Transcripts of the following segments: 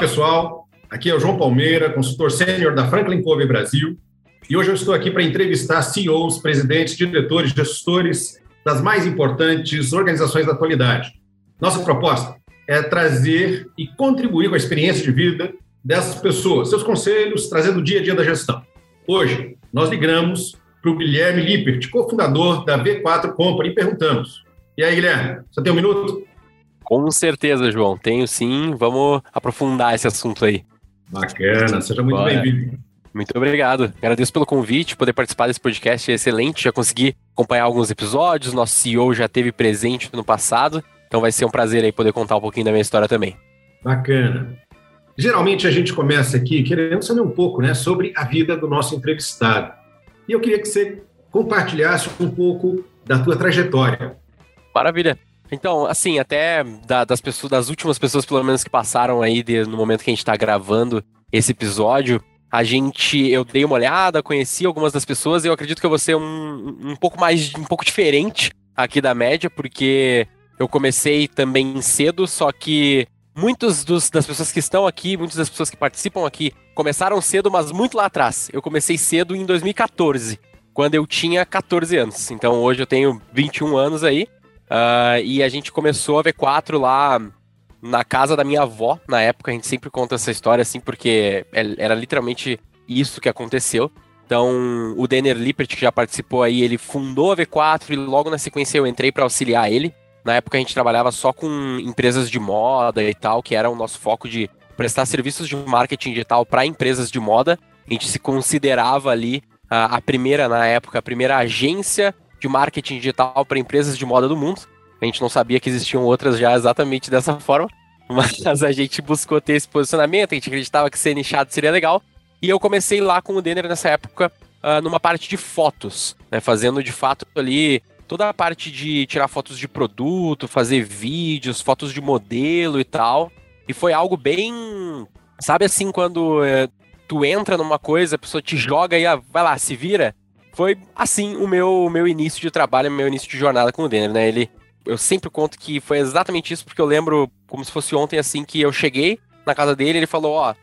Pessoal. Aqui é o João Palmeira, consultor sênior da Franklin Covey Brasil. E hoje eu estou aqui para entrevistar CEOs, presidentes, diretores, gestores das mais importantes organizações da atualidade. Nossa proposta é trazer e contribuir com a experiência de vida dessas pessoas, seus conselhos, trazendo o dia a dia da gestão. Hoje, nós ligamos para o Guilherme Lippert, cofundador da V4 Company, e perguntamos: E aí, Guilherme, você tem um minuto? Com certeza, João. Tenho sim. Vamos aprofundar esse assunto aí. Bacana. Seja muito bem-vindo. Muito obrigado. Agradeço pelo convite, poder participar desse podcast é excelente. Já consegui acompanhar alguns episódios. Nosso CEO já teve presente no passado. Então vai ser um prazer aí poder contar um pouquinho da minha história também. Bacana. Geralmente a gente começa aqui querendo saber um pouco né, sobre a vida do nosso entrevistado. E eu queria que você compartilhasse um pouco da tua trajetória. Maravilha. Então, assim, até da, das pessoas, das últimas pessoas, pelo menos, que passaram aí de, no momento que a gente está gravando esse episódio, a gente, eu dei uma olhada, conheci algumas das pessoas e eu acredito que eu vou ser um, um pouco mais, um pouco diferente aqui da média, porque eu comecei também cedo, só que muitos das pessoas que estão aqui, muitas das pessoas que participam aqui, começaram cedo, mas muito lá atrás. Eu comecei cedo em 2014, quando eu tinha 14 anos. Então hoje eu tenho 21 anos aí. Uh, e a gente começou a V4 lá na casa da minha avó, na época. A gente sempre conta essa história assim, porque é, era literalmente isso que aconteceu. Então, o Denner Lippert, que já participou aí, ele fundou a V4 e logo na sequência eu entrei para auxiliar ele. Na época a gente trabalhava só com empresas de moda e tal, que era o nosso foco de prestar serviços de marketing digital para empresas de moda. A gente se considerava ali a, a primeira, na época, a primeira agência de marketing digital para empresas de moda do mundo. A gente não sabia que existiam outras já exatamente dessa forma, mas a gente buscou ter esse posicionamento, a gente acreditava que ser nichado seria legal. E eu comecei lá com o Denner nessa época, uh, numa parte de fotos, né, fazendo de fato ali toda a parte de tirar fotos de produto, fazer vídeos, fotos de modelo e tal. E foi algo bem. Sabe assim, quando é, tu entra numa coisa, a pessoa te joga e ah, vai lá, se vira foi assim o meu, meu início de trabalho, meu início de jornada com o Denner, né? Ele, eu sempre conto que foi exatamente isso, porque eu lembro como se fosse ontem, assim, que eu cheguei na casa dele, ele falou, ó,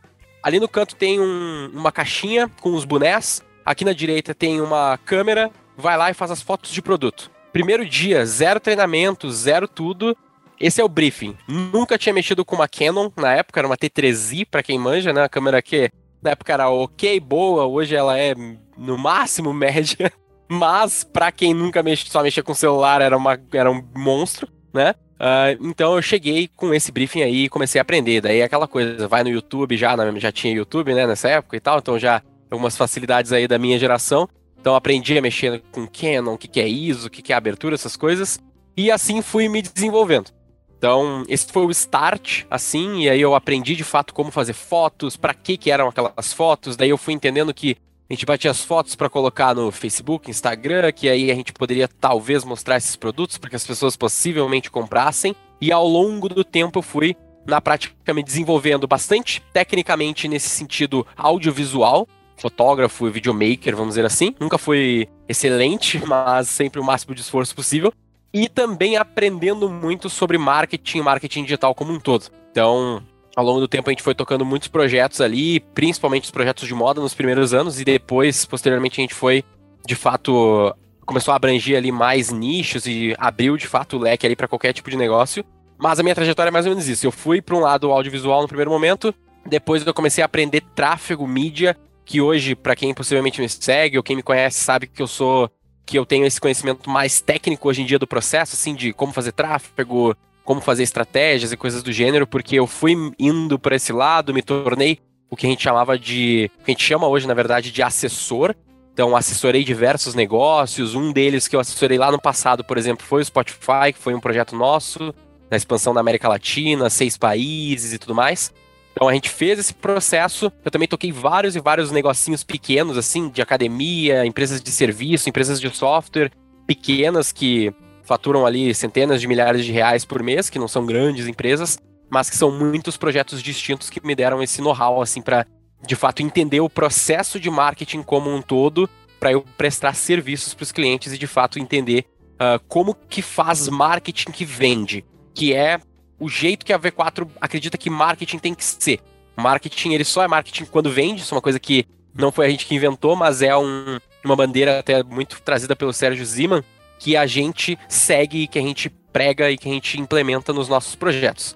ali no canto tem um, uma caixinha com os bonés, aqui na direita tem uma câmera, vai lá e faz as fotos de produto. Primeiro dia, zero treinamento, zero tudo. Esse é o briefing. Nunca tinha mexido com uma Canon na época, era uma T3i, para quem manja, né? A câmera que na época era ok, boa, hoje ela é no máximo média. Mas, para quem nunca mexe, só mexia com celular, era, uma, era um monstro, né? Uh, então eu cheguei com esse briefing aí e comecei a aprender. Daí aquela coisa, vai no YouTube já, já tinha YouTube, né, nessa época e tal, então já algumas facilidades aí da minha geração. Então aprendi a mexer com Canon, o que, que é ISO, o que, que é abertura, essas coisas. E assim fui me desenvolvendo. Então, esse foi o start, assim, e aí eu aprendi de fato como fazer fotos, para que que eram aquelas fotos, daí eu fui entendendo que a gente batia as fotos para colocar no Facebook, Instagram, que aí a gente poderia talvez mostrar esses produtos para que as pessoas possivelmente comprassem. E ao longo do tempo eu fui na prática me desenvolvendo bastante tecnicamente nesse sentido audiovisual, fotógrafo e videomaker, vamos dizer assim. Nunca fui excelente, mas sempre o máximo de esforço possível e também aprendendo muito sobre marketing, marketing digital como um todo. Então, ao longo do tempo a gente foi tocando muitos projetos ali, principalmente os projetos de moda nos primeiros anos e depois, posteriormente, a gente foi de fato começou a abranger ali mais nichos e abriu de fato o leque ali para qualquer tipo de negócio. Mas a minha trajetória é mais ou menos isso. Eu fui para um lado audiovisual no primeiro momento, depois eu comecei a aprender tráfego, mídia, que hoje, para quem possivelmente me segue ou quem me conhece, sabe que eu sou que eu tenho esse conhecimento mais técnico hoje em dia do processo, assim, de como fazer tráfego, como fazer estratégias e coisas do gênero, porque eu fui indo para esse lado, me tornei o que a gente chamava de. o que a gente chama hoje, na verdade, de assessor. Então, assessorei diversos negócios. Um deles que eu assessorei lá no passado, por exemplo, foi o Spotify, que foi um projeto nosso, na expansão da América Latina, seis países e tudo mais. Então a gente fez esse processo. Eu também toquei vários e vários negocinhos pequenos, assim, de academia, empresas de serviço, empresas de software pequenas que faturam ali centenas de milhares de reais por mês, que não são grandes empresas, mas que são muitos projetos distintos que me deram esse know-how, assim, para de fato entender o processo de marketing como um todo, para eu prestar serviços para os clientes e de fato entender uh, como que faz marketing que vende, que é o jeito que a V4 acredita que marketing tem que ser. Marketing, ele só é marketing quando vende, isso é uma coisa que não foi a gente que inventou, mas é um, uma bandeira até muito trazida pelo Sérgio Ziman, que a gente segue, que a gente prega e que a gente implementa nos nossos projetos.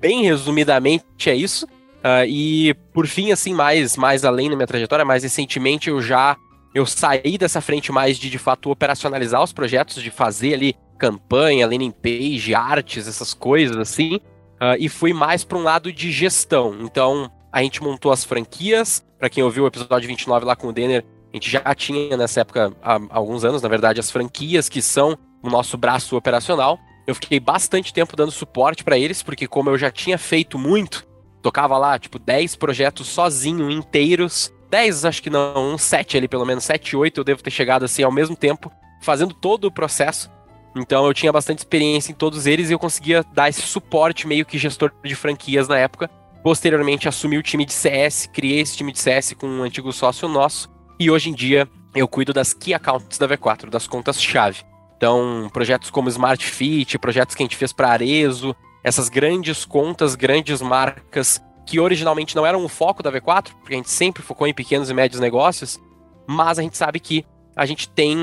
Bem resumidamente é isso. Uh, e por fim, assim, mais, mais além na minha trajetória, mais recentemente eu já eu saí dessa frente mais de de fato operacionalizar os projetos, de fazer ali campanha, landing page, artes, essas coisas assim, uh, e fui mais para um lado de gestão. Então, a gente montou as franquias. Para quem ouviu o episódio 29 lá com o Denner, a gente já tinha nessa época, há alguns anos, na verdade, as franquias que são o nosso braço operacional. Eu fiquei bastante tempo dando suporte para eles, porque como eu já tinha feito muito, tocava lá, tipo, 10 projetos sozinho, inteiros. 10, acho que não, uns 7 ali, pelo menos 7, 8 eu devo ter chegado assim ao mesmo tempo, fazendo todo o processo. Então eu tinha bastante experiência em todos eles e eu conseguia dar esse suporte meio que gestor de franquias na época. Posteriormente assumi o time de CS, criei esse time de CS com um antigo sócio nosso e hoje em dia eu cuido das key accounts da V4, das contas-chave. Então, projetos como Smart Fit, projetos que a gente fez para Arezo, essas grandes contas, grandes marcas que originalmente não eram o foco da V4, porque a gente sempre focou em pequenos e médios negócios, mas a gente sabe que a gente tem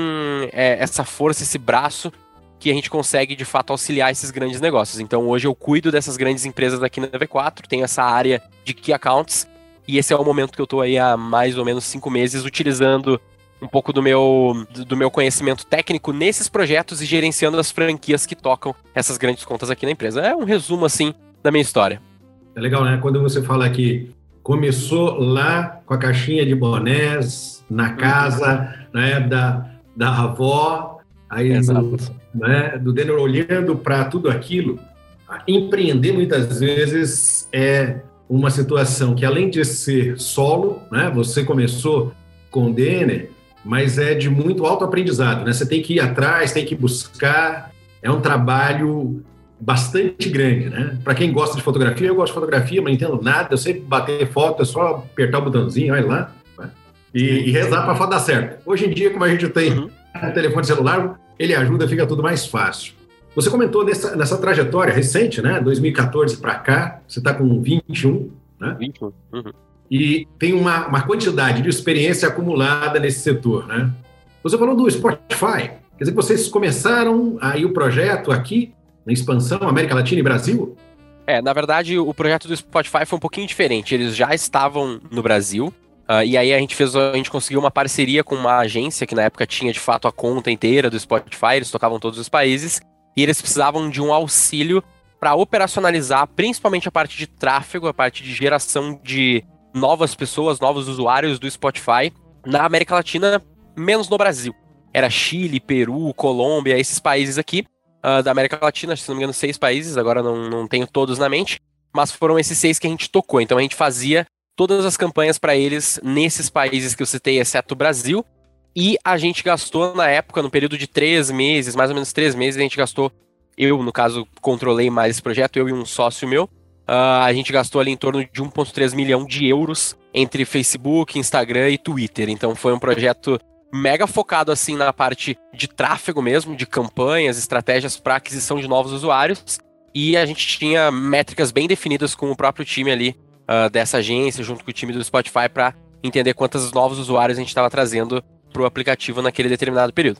é, essa força, esse braço que a gente consegue de fato auxiliar esses grandes negócios. Então hoje eu cuido dessas grandes empresas aqui na V4, tenho essa área de Key Accounts, e esse é o momento que eu estou aí há mais ou menos cinco meses utilizando um pouco do meu, do meu conhecimento técnico nesses projetos e gerenciando as franquias que tocam essas grandes contas aqui na empresa. É um resumo, assim, da minha história. É legal, né? Quando você fala que começou lá com a caixinha de bonés, na casa, né, da, da avó, aí Exato. do, né, do Denner olhando para tudo aquilo, empreender muitas vezes é uma situação que além de ser solo, né, você começou com o Denner, mas é de muito alto aprendizado, né? Você tem que ir atrás, tem que buscar, é um trabalho bastante grande, né? Para quem gosta de fotografia, eu gosto de fotografia, mas não entendo nada, eu sei bater foto, é só apertar o botãozinho, olha lá, né? e, e rezar para a foto dar certo. Hoje em dia, como a gente tem uhum. um telefone celular, ele ajuda, fica tudo mais fácil. Você comentou nessa, nessa trajetória recente, né? 2014 para cá, você está com 21, né? 21. Uhum. E tem uma, uma quantidade de experiência acumulada nesse setor, né? Você falou do Spotify. Quer dizer que vocês começaram aí o projeto aqui, na expansão América Latina e Brasil? É, na verdade, o projeto do Spotify foi um pouquinho diferente. Eles já estavam no Brasil, Uh, e aí a gente fez, a gente conseguiu uma parceria com uma agência que na época tinha de fato a conta inteira do Spotify, eles tocavam todos os países, e eles precisavam de um auxílio para operacionalizar principalmente a parte de tráfego, a parte de geração de novas pessoas, novos usuários do Spotify na América Latina, menos no Brasil. Era Chile, Peru, Colômbia, esses países aqui uh, da América Latina, se não me engano, seis países, agora não, não tenho todos na mente, mas foram esses seis que a gente tocou. Então a gente fazia todas as campanhas para eles nesses países que eu citei, exceto o Brasil. E a gente gastou na época, no período de três meses, mais ou menos três meses, a gente gastou. Eu, no caso, controlei mais esse projeto, eu e um sócio meu. Uh, a gente gastou ali em torno de 1,3 milhão de euros entre Facebook, Instagram e Twitter. Então foi um projeto mega focado assim na parte de tráfego mesmo, de campanhas, estratégias para aquisição de novos usuários. E a gente tinha métricas bem definidas com o próprio time ali uh, dessa agência, junto com o time do Spotify, para entender quantos novos usuários a gente estava trazendo para o aplicativo naquele determinado período.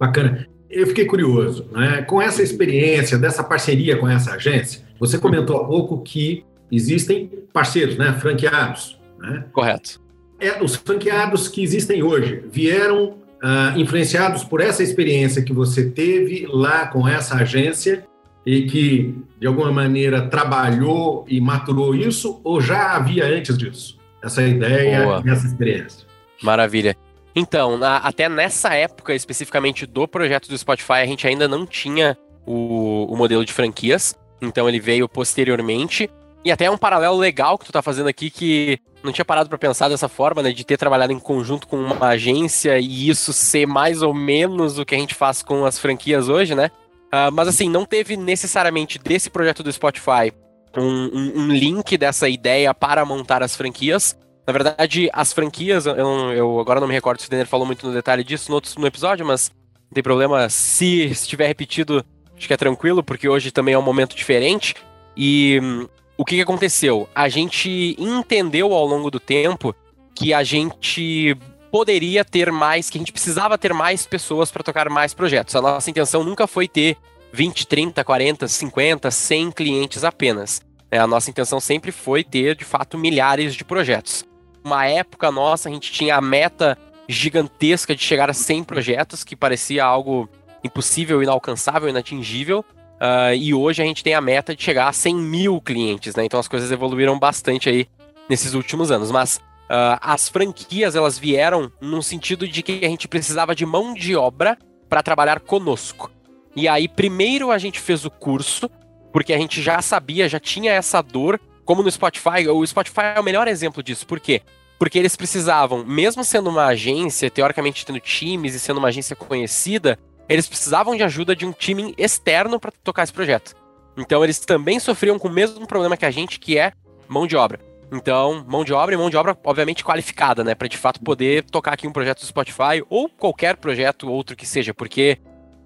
Bacana. Eu fiquei curioso, né? com essa experiência, dessa parceria com essa agência, você comentou há pouco que existem parceiros, né? franqueados. Né? Correto. É, os franqueados que existem hoje vieram uh, influenciados por essa experiência que você teve lá com essa agência e que, de alguma maneira, trabalhou e maturou isso, ou já havia antes disso? Essa ideia Boa. e essa experiência. Maravilha. Então, na, até nessa época, especificamente do projeto do Spotify, a gente ainda não tinha o, o modelo de franquias. Então, ele veio posteriormente. E até é um paralelo legal que tu tá fazendo aqui que não tinha parado para pensar dessa forma, né, de ter trabalhado em conjunto com uma agência e isso ser mais ou menos o que a gente faz com as franquias hoje, né? Uh, mas assim, não teve necessariamente desse projeto do Spotify um, um, um, link dessa ideia para montar as franquias. Na verdade, as franquias, eu, eu agora não me recordo se o Denner falou muito no detalhe disso no, outro, no episódio, mas não tem problema se estiver repetido, acho que é tranquilo, porque hoje também é um momento diferente. E hum, o que, que aconteceu? A gente entendeu ao longo do tempo que a gente poderia ter mais, que a gente precisava ter mais pessoas para tocar mais projetos. A nossa intenção nunca foi ter 20, 30, 40, 50, 100 clientes apenas. É, a nossa intenção sempre foi ter, de fato, milhares de projetos. Uma época nossa, a gente tinha a meta gigantesca de chegar a 100 projetos, que parecia algo impossível, inalcançável, inatingível. Uh, e hoje a gente tem a meta de chegar a 100 mil clientes, né? Então as coisas evoluíram bastante aí nesses últimos anos. Mas Uh, as franquias elas vieram no sentido de que a gente precisava de mão de obra para trabalhar conosco. E aí, primeiro a gente fez o curso, porque a gente já sabia, já tinha essa dor, como no Spotify. O Spotify é o melhor exemplo disso. Por quê? Porque eles precisavam, mesmo sendo uma agência, teoricamente tendo times e sendo uma agência conhecida, eles precisavam de ajuda de um time externo para tocar esse projeto. Então eles também sofriam com o mesmo problema que a gente, que é mão de obra. Então, mão de obra e mão de obra, obviamente, qualificada, né? Para de fato poder tocar aqui um projeto do Spotify ou qualquer projeto outro que seja, porque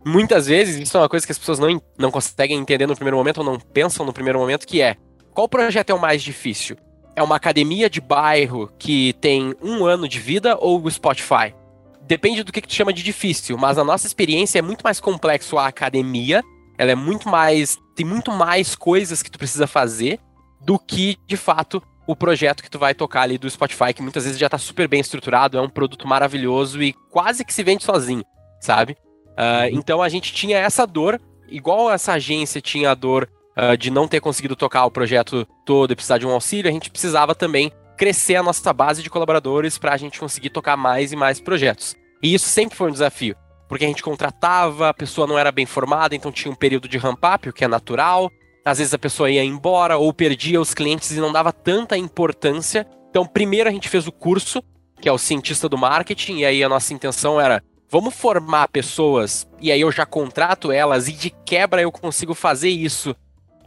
muitas vezes isso é uma coisa que as pessoas não, não conseguem entender no primeiro momento ou não pensam no primeiro momento, que é qual projeto é o mais difícil? É uma academia de bairro que tem um ano de vida ou o Spotify? Depende do que, que tu chama de difícil, mas na nossa experiência é muito mais complexo a academia, ela é muito mais. tem muito mais coisas que tu precisa fazer do que, de fato, o projeto que tu vai tocar ali do Spotify, que muitas vezes já tá super bem estruturado, é um produto maravilhoso e quase que se vende sozinho, sabe? Uh, então a gente tinha essa dor, igual essa agência tinha a dor uh, de não ter conseguido tocar o projeto todo e precisar de um auxílio, a gente precisava também crescer a nossa base de colaboradores para a gente conseguir tocar mais e mais projetos. E isso sempre foi um desafio, porque a gente contratava, a pessoa não era bem formada, então tinha um período de ramp-up, o que é natural, às vezes a pessoa ia embora ou perdia os clientes e não dava tanta importância. Então, primeiro a gente fez o curso, que é o cientista do marketing, e aí a nossa intenção era vamos formar pessoas e aí eu já contrato elas e de quebra eu consigo fazer isso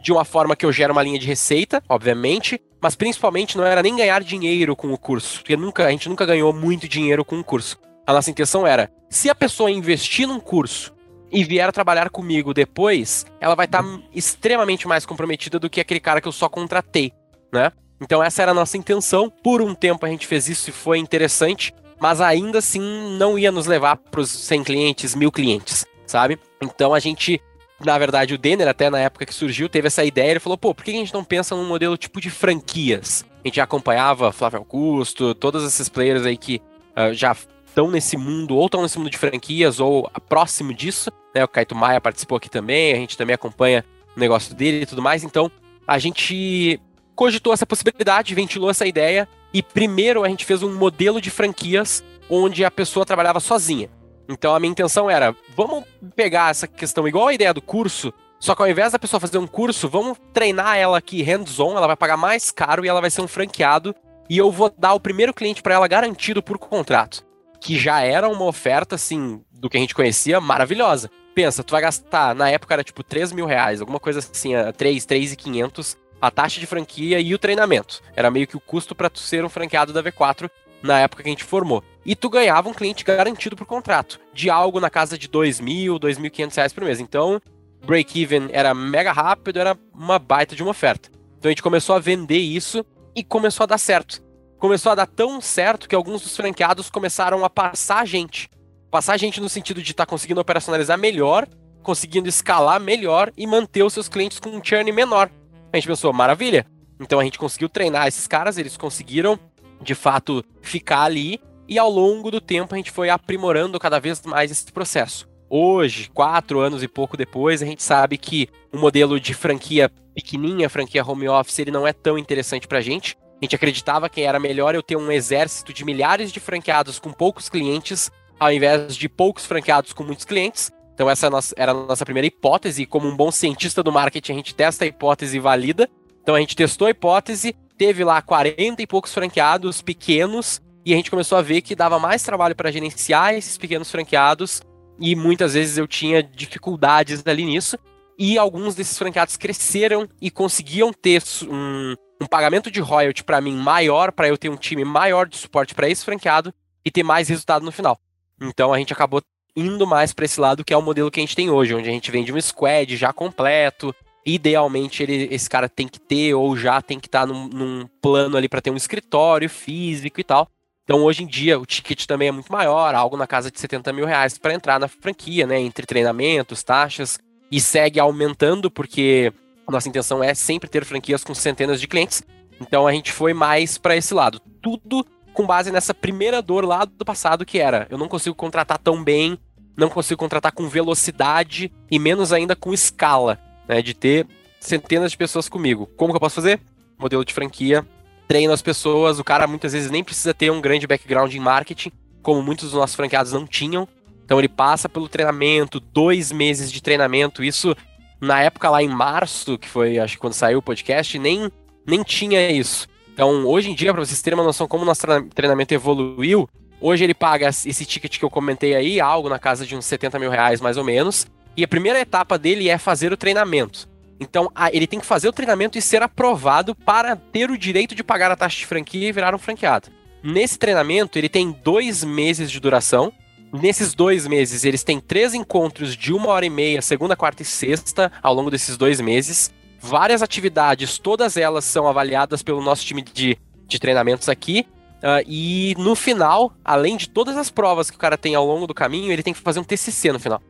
de uma forma que eu gero uma linha de receita, obviamente, mas principalmente não era nem ganhar dinheiro com o curso, porque nunca, a gente nunca ganhou muito dinheiro com o curso. A nossa intenção era, se a pessoa investir num curso e vier trabalhar comigo depois, ela vai estar tá extremamente mais comprometida do que aquele cara que eu só contratei, né? Então essa era a nossa intenção. Por um tempo a gente fez isso e foi interessante, mas ainda assim não ia nos levar para os 100 clientes, mil clientes, sabe? Então a gente, na verdade, o Denner até na época que surgiu teve essa ideia, ele falou, pô, por que a gente não pensa num modelo tipo de franquias? A gente já acompanhava Flávio Augusto, todos esses players aí que uh, já estão nesse mundo, ou estão nesse mundo de franquias, ou próximo disso, né? O Kaito Maia participou aqui também, a gente também acompanha o negócio dele e tudo mais. Então, a gente cogitou essa possibilidade, ventilou essa ideia, e primeiro a gente fez um modelo de franquias onde a pessoa trabalhava sozinha. Então a minha intenção era, vamos pegar essa questão igual a ideia do curso, só que ao invés da pessoa fazer um curso, vamos treinar ela aqui hands-on, ela vai pagar mais caro e ela vai ser um franqueado e eu vou dar o primeiro cliente para ela garantido por contrato que já era uma oferta, assim, do que a gente conhecia, maravilhosa. Pensa, tu vai gastar, na época era tipo 3 mil reais, alguma coisa assim, 3, 3,500, a taxa de franquia e o treinamento. Era meio que o custo para tu ser um franqueado da V4 na época que a gente formou. E tu ganhava um cliente garantido por contrato, de algo na casa de 2 mil, 2.500 reais por mês. Então, break-even era mega rápido, era uma baita de uma oferta. Então a gente começou a vender isso e começou a dar certo começou a dar tão certo que alguns dos franqueados começaram a passar a gente. Passar a gente no sentido de estar tá conseguindo operacionalizar melhor, conseguindo escalar melhor e manter os seus clientes com um churn menor. A gente pensou, maravilha. Então a gente conseguiu treinar esses caras, eles conseguiram, de fato, ficar ali. E ao longo do tempo a gente foi aprimorando cada vez mais esse processo. Hoje, quatro anos e pouco depois, a gente sabe que o modelo de franquia pequenininha, franquia home office, ele não é tão interessante pra gente. A gente acreditava que era melhor eu ter um exército de milhares de franqueados com poucos clientes, ao invés de poucos franqueados com muitos clientes. Então, essa é era a nossa primeira hipótese, como um bom cientista do marketing, a gente testa a hipótese e valida. Então a gente testou a hipótese, teve lá 40 e poucos franqueados pequenos, e a gente começou a ver que dava mais trabalho para gerenciar esses pequenos franqueados, e muitas vezes eu tinha dificuldades ali nisso. E alguns desses franqueados cresceram e conseguiam ter um, um pagamento de royalty para mim maior, para eu ter um time maior de suporte para esse franqueado e ter mais resultado no final. Então a gente acabou indo mais para esse lado que é o modelo que a gente tem hoje, onde a gente vende um squad já completo. Idealmente ele, esse cara tem que ter ou já tem que estar tá num, num plano ali para ter um escritório físico e tal. Então hoje em dia o ticket também é muito maior, algo na casa de 70 mil reais para entrar na franquia, né? Entre treinamentos, taxas, e segue aumentando porque nossa intenção é sempre ter franquias com centenas de clientes. Então a gente foi mais para esse lado. Tudo com base nessa primeira dor lá do passado que era, eu não consigo contratar tão bem, não consigo contratar com velocidade e menos ainda com escala, né, de ter centenas de pessoas comigo. Como que eu posso fazer? Modelo de franquia, treino as pessoas, o cara muitas vezes nem precisa ter um grande background em marketing, como muitos dos nossos franqueados não tinham. Então ele passa pelo treinamento, dois meses de treinamento, isso na época lá em março, que foi acho que quando saiu o podcast, nem, nem tinha isso. Então, hoje em dia, para vocês terem uma noção como o nosso treinamento evoluiu, hoje ele paga esse ticket que eu comentei aí, algo na casa de uns 70 mil reais mais ou menos, e a primeira etapa dele é fazer o treinamento. Então, ele tem que fazer o treinamento e ser aprovado para ter o direito de pagar a taxa de franquia e virar um franqueado. Nesse treinamento, ele tem dois meses de duração, Nesses dois meses, eles têm três encontros de uma hora e meia, segunda, quarta e sexta, ao longo desses dois meses. Várias atividades, todas elas são avaliadas pelo nosso time de, de treinamentos aqui. Uh, e no final, além de todas as provas que o cara tem ao longo do caminho, ele tem que fazer um TCC no final.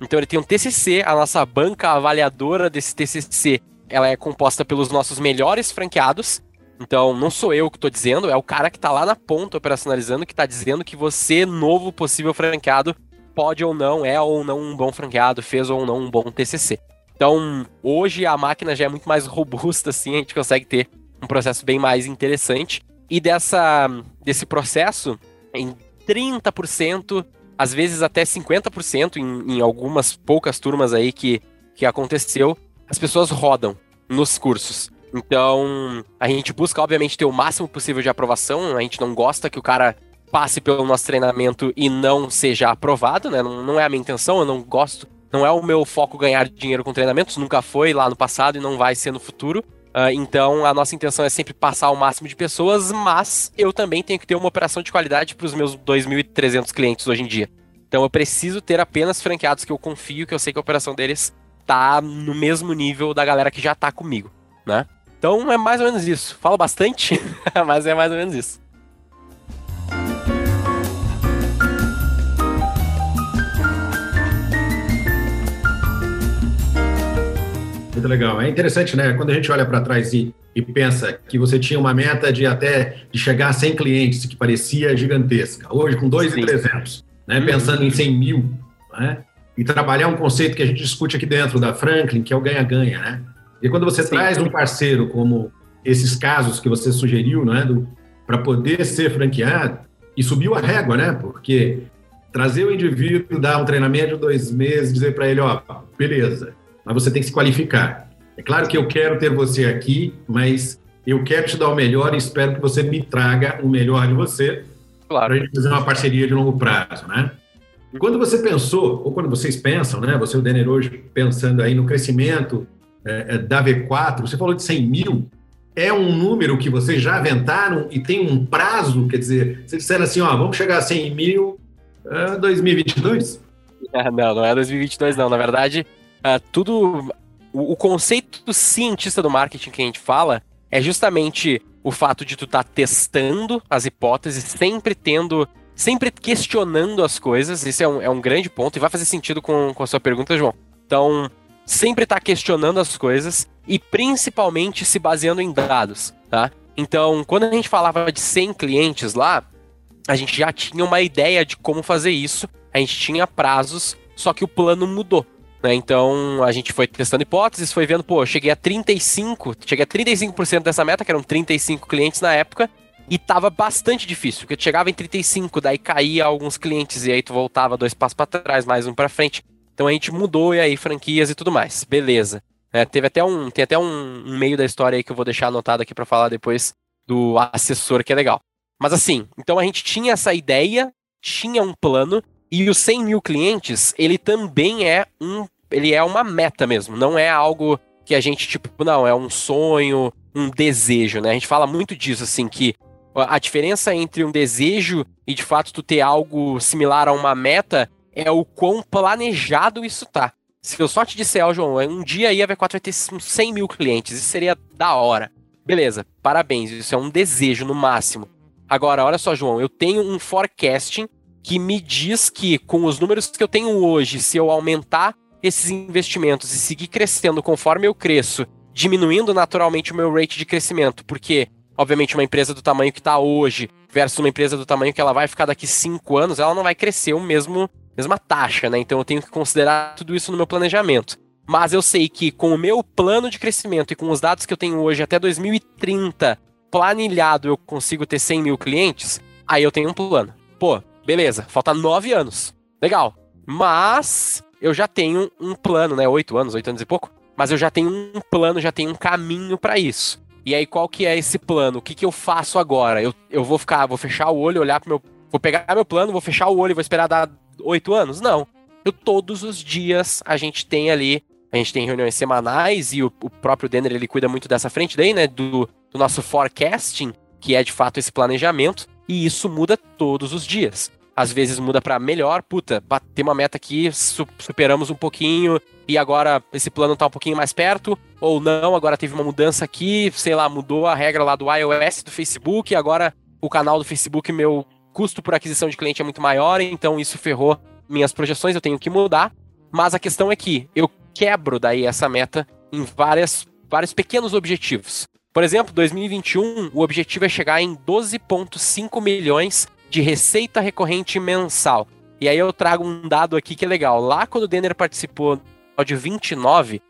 Então ele tem um TCC, a nossa banca avaliadora desse TCC, ela é composta pelos nossos melhores franqueados, então, não sou eu que estou dizendo, é o cara que está lá na ponta operacionalizando que está dizendo que você, novo possível franqueado, pode ou não, é ou não um bom franqueado, fez ou não um bom TCC. Então, hoje a máquina já é muito mais robusta, assim, a gente consegue ter um processo bem mais interessante. E dessa, desse processo, em 30%, às vezes até 50% em, em algumas poucas turmas aí que, que aconteceu, as pessoas rodam nos cursos. Então, a gente busca, obviamente, ter o máximo possível de aprovação. A gente não gosta que o cara passe pelo nosso treinamento e não seja aprovado, né? Não, não é a minha intenção, eu não gosto. Não é o meu foco ganhar dinheiro com treinamentos, nunca foi lá no passado e não vai ser no futuro. Uh, então, a nossa intenção é sempre passar o máximo de pessoas, mas eu também tenho que ter uma operação de qualidade para os meus 2.300 clientes hoje em dia. Então, eu preciso ter apenas franqueados que eu confio, que eu sei que a operação deles tá no mesmo nível da galera que já tá comigo, né? Então é mais ou menos isso. Falo bastante, mas é mais ou menos isso. Muito legal. É interessante, né? Quando a gente olha para trás e, e, pensa que você tinha uma meta de até de chegar a 100 clientes, que parecia gigantesca. Hoje, com 2,300, né? Uhum. pensando em 100 mil, né? E trabalhar um conceito que a gente discute aqui dentro da Franklin, que é o ganha-ganha, né? E quando você Sim. traz um parceiro como esses casos que você sugeriu, né, para poder ser franqueado, e subiu a régua, né? Porque trazer o indivíduo, dar um treinamento de dois meses, dizer para ele, ó, beleza, mas você tem que se qualificar. É claro que eu quero ter você aqui, mas eu quero te dar o melhor e espero que você me traga o melhor de você claro. para a gente fazer uma parceria de longo prazo, né? Quando você pensou, ou quando vocês pensam, né? Você e o Denner hoje pensando aí no crescimento é, é, da V4, você falou de 100 mil, é um número que vocês já aventaram e tem um prazo? Quer dizer, vocês disseram assim, ó, vamos chegar a 100 mil uh, 2022? É, não, não é 2022 não. Na verdade, uh, tudo... O, o, conceito cientista do marketing que a gente fala é justamente o fato de tu estar tá testando as hipóteses, sempre tendo... Sempre questionando as coisas, isso é um, é um grande ponto e vai fazer sentido com, com a sua pergunta, João. Então, sempre está questionando as coisas e principalmente se baseando em dados, tá? Então, quando a gente falava de 100 clientes lá, a gente já tinha uma ideia de como fazer isso, a gente tinha prazos, só que o plano mudou. Né? Então a gente foi testando hipóteses, foi vendo, pô, cheguei a 35, cheguei a 35% dessa meta, que eram 35 clientes na época, e tava bastante difícil, porque tu chegava em 35, daí caía alguns clientes e aí tu voltava dois passos para trás, mais um para frente. Então a gente mudou e aí franquias e tudo mais. Beleza. É, teve até um, tem até um, um, meio da história aí que eu vou deixar anotado aqui para falar depois do assessor, que é legal. Mas assim, então a gente tinha essa ideia, tinha um plano, e os 100 mil clientes, ele também é um, ele é uma meta mesmo, não é algo que a gente, tipo, não, é um sonho, um desejo, né? A gente fala muito disso, assim, que a diferença entre um desejo e de fato tu ter algo similar a uma meta é o quão planejado isso tá. Se eu só te disser, ó, João, um dia aí a V4 vai ter 100 mil clientes, isso seria da hora. Beleza, parabéns, isso é um desejo no máximo. Agora, olha só, João, eu tenho um forecasting que me diz que com os números que eu tenho hoje, se eu aumentar esses investimentos e seguir crescendo conforme eu cresço, diminuindo naturalmente o meu rate de crescimento, porque obviamente, uma empresa do tamanho que está hoje versus uma empresa do tamanho que ela vai ficar daqui cinco anos, ela não vai crescer o mesmo mesma taxa, né? Então eu tenho que considerar tudo isso no meu planejamento. Mas eu sei que com o meu plano de crescimento e com os dados que eu tenho hoje até 2030 planilhado, eu consigo ter 100 mil clientes, aí eu tenho um plano. Pô, beleza, falta nove anos. Legal. Mas eu já tenho um plano, né? Oito anos, oito anos e pouco. Mas eu já tenho um plano, já tenho um caminho para isso. E aí, qual que é esse plano? O que, que eu faço agora? Eu, eu vou ficar, vou fechar o olho, olhar pro meu. Vou pegar meu plano, vou fechar o olho e vou esperar dar oito anos? Não. Eu, todos os dias a gente tem ali. A gente tem reuniões semanais e o, o próprio Denner ele cuida muito dessa frente daí, né? Do, do nosso forecasting, que é de fato esse planejamento. E isso muda todos os dias às vezes muda para melhor, puta, bater uma meta aqui, superamos um pouquinho e agora esse plano tá um pouquinho mais perto, ou não, agora teve uma mudança aqui, sei lá, mudou a regra lá do iOS do Facebook, agora o canal do Facebook, meu custo por aquisição de cliente é muito maior, então isso ferrou minhas projeções, eu tenho que mudar. Mas a questão é que eu quebro daí essa meta em várias, vários pequenos objetivos. Por exemplo, 2021, o objetivo é chegar em 12,5 milhões de receita recorrente mensal. E aí eu trago um dado aqui que é legal. Lá quando o Denner participou do áudio 29,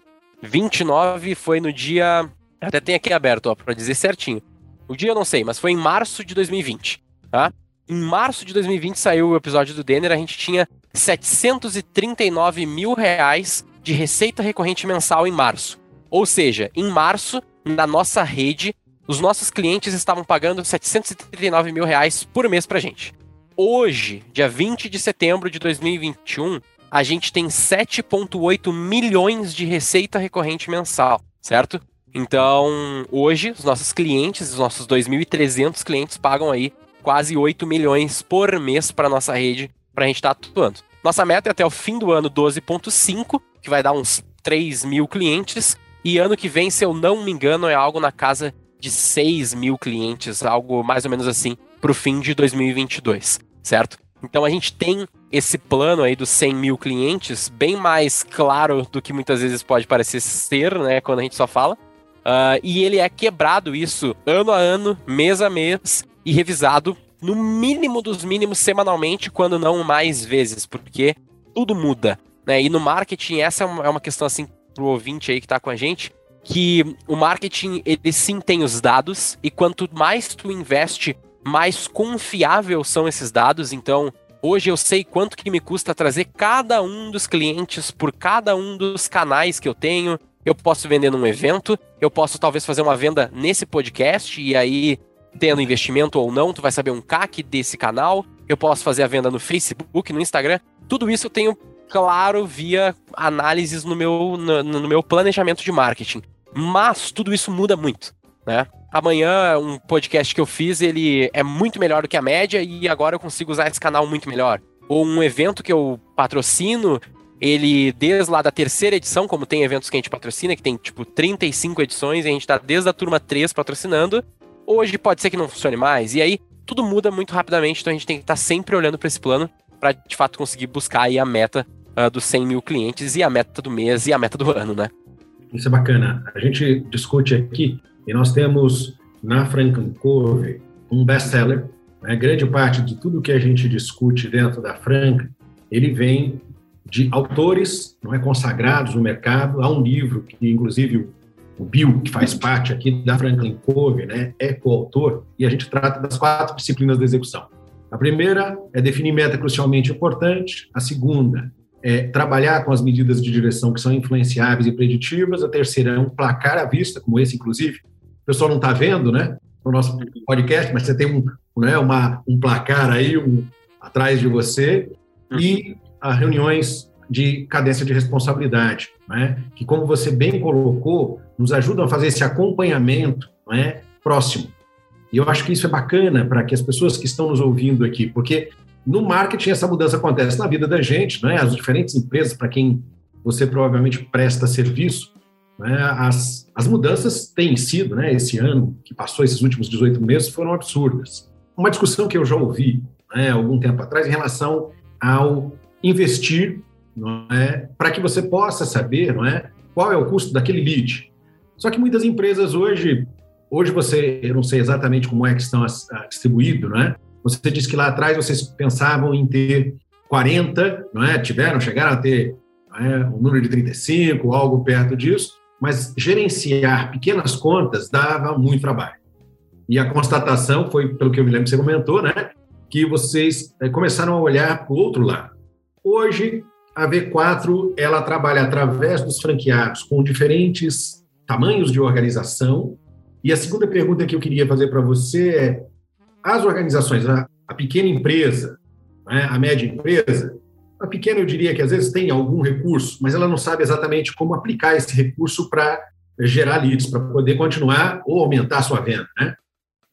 29 foi no dia. Até tem aqui aberto, ó, pra dizer certinho. O dia eu não sei, mas foi em março de 2020, tá? Em março de 2020 saiu o episódio do Denner, a gente tinha 739 mil reais de receita recorrente mensal em março. Ou seja, em março, na nossa rede, os nossos clientes estavam pagando 739 mil reais por mês pra gente. Hoje, dia 20 de setembro de 2021, a gente tem 7,8 milhões de receita recorrente mensal, certo? Então, hoje, os nossos clientes, os nossos 2.300 clientes pagam aí quase 8 milhões por mês para nossa rede, para a gente estar tá atuando. Nossa meta é até o fim do ano 12.5, que vai dar uns 3 mil clientes, e ano que vem, se eu não me engano, é algo na casa de 6 mil clientes, algo mais ou menos assim, para o fim de 2022, certo? Então a gente tem esse plano aí dos 100 mil clientes bem mais claro do que muitas vezes pode parecer ser, né, quando a gente só fala. Uh, e ele é quebrado isso ano a ano, mês a mês e revisado no mínimo dos mínimos semanalmente, quando não mais vezes, porque tudo muda. Né? E no marketing, essa é uma é questão assim pro ouvinte aí que está com a gente que o marketing, ele sim tem os dados, e quanto mais tu investe, mais confiável são esses dados. Então, hoje eu sei quanto que me custa trazer cada um dos clientes por cada um dos canais que eu tenho. Eu posso vender num evento, eu posso talvez fazer uma venda nesse podcast, e aí, tendo investimento ou não, tu vai saber um CAC desse canal. Eu posso fazer a venda no Facebook, no Instagram. Tudo isso eu tenho claro via análises no meu, no, no meu planejamento de marketing. Mas tudo isso muda muito, né? Amanhã, um podcast que eu fiz, ele é muito melhor do que a média e agora eu consigo usar esse canal muito melhor. Ou um evento que eu patrocino, ele, desde lá da terceira edição, como tem eventos que a gente patrocina, que tem tipo 35 edições, e a gente tá desde a turma 3 patrocinando, hoje pode ser que não funcione mais. E aí, tudo muda muito rapidamente, então a gente tem que estar tá sempre olhando para esse plano para de fato conseguir buscar aí a meta uh, dos 100 mil clientes e a meta do mês e a meta do ano, né? Isso é bacana. A gente discute aqui e nós temos na Franklin Covey um best-seller. Né? Grande parte de tudo que a gente discute dentro da Franklin, ele vem de autores não é consagrados no mercado. Há um livro que, inclusive, o Bill, que faz parte aqui da Franklin Covey, né, é coautor, e a gente trata das quatro disciplinas da execução. A primeira é definir meta crucialmente importante. A segunda é trabalhar com as medidas de direção que são influenciáveis e preditivas. A terceira é um placar à vista, como esse, inclusive. O pessoal não está vendo, né? No nosso podcast, mas você tem um, né, uma, um placar aí um, atrás de você. E as reuniões de cadência de responsabilidade, né? que, como você bem colocou, nos ajudam a fazer esse acompanhamento né, próximo. E eu acho que isso é bacana para que as pessoas que estão nos ouvindo aqui, porque no marketing essa mudança acontece na vida da gente, né? as diferentes empresas para quem você provavelmente presta serviço, né? as, as mudanças têm sido, né? esse ano que passou, esses últimos 18 meses, foram absurdas. Uma discussão que eu já ouvi né, algum tempo atrás em relação ao investir não é, para que você possa saber não é, qual é o custo daquele lead. Só que muitas empresas hoje, hoje você, eu não sei exatamente como é que estão distribuídos, é? Você disse que lá atrás vocês pensavam em ter 40, não é? Tiveram, chegaram a ter é, um número de 35, algo perto disso, mas gerenciar pequenas contas dava muito trabalho. E a constatação foi, pelo que eu me lembro você comentou, né? Que vocês é, começaram a olhar para o outro lado. Hoje, a V4 ela trabalha através dos franqueados com diferentes tamanhos de organização. E a segunda pergunta que eu queria fazer para você é: as organizações, a, a pequena empresa, né, a média empresa, a pequena eu diria que às vezes tem algum recurso, mas ela não sabe exatamente como aplicar esse recurso para gerar leads, para poder continuar ou aumentar a sua venda, né?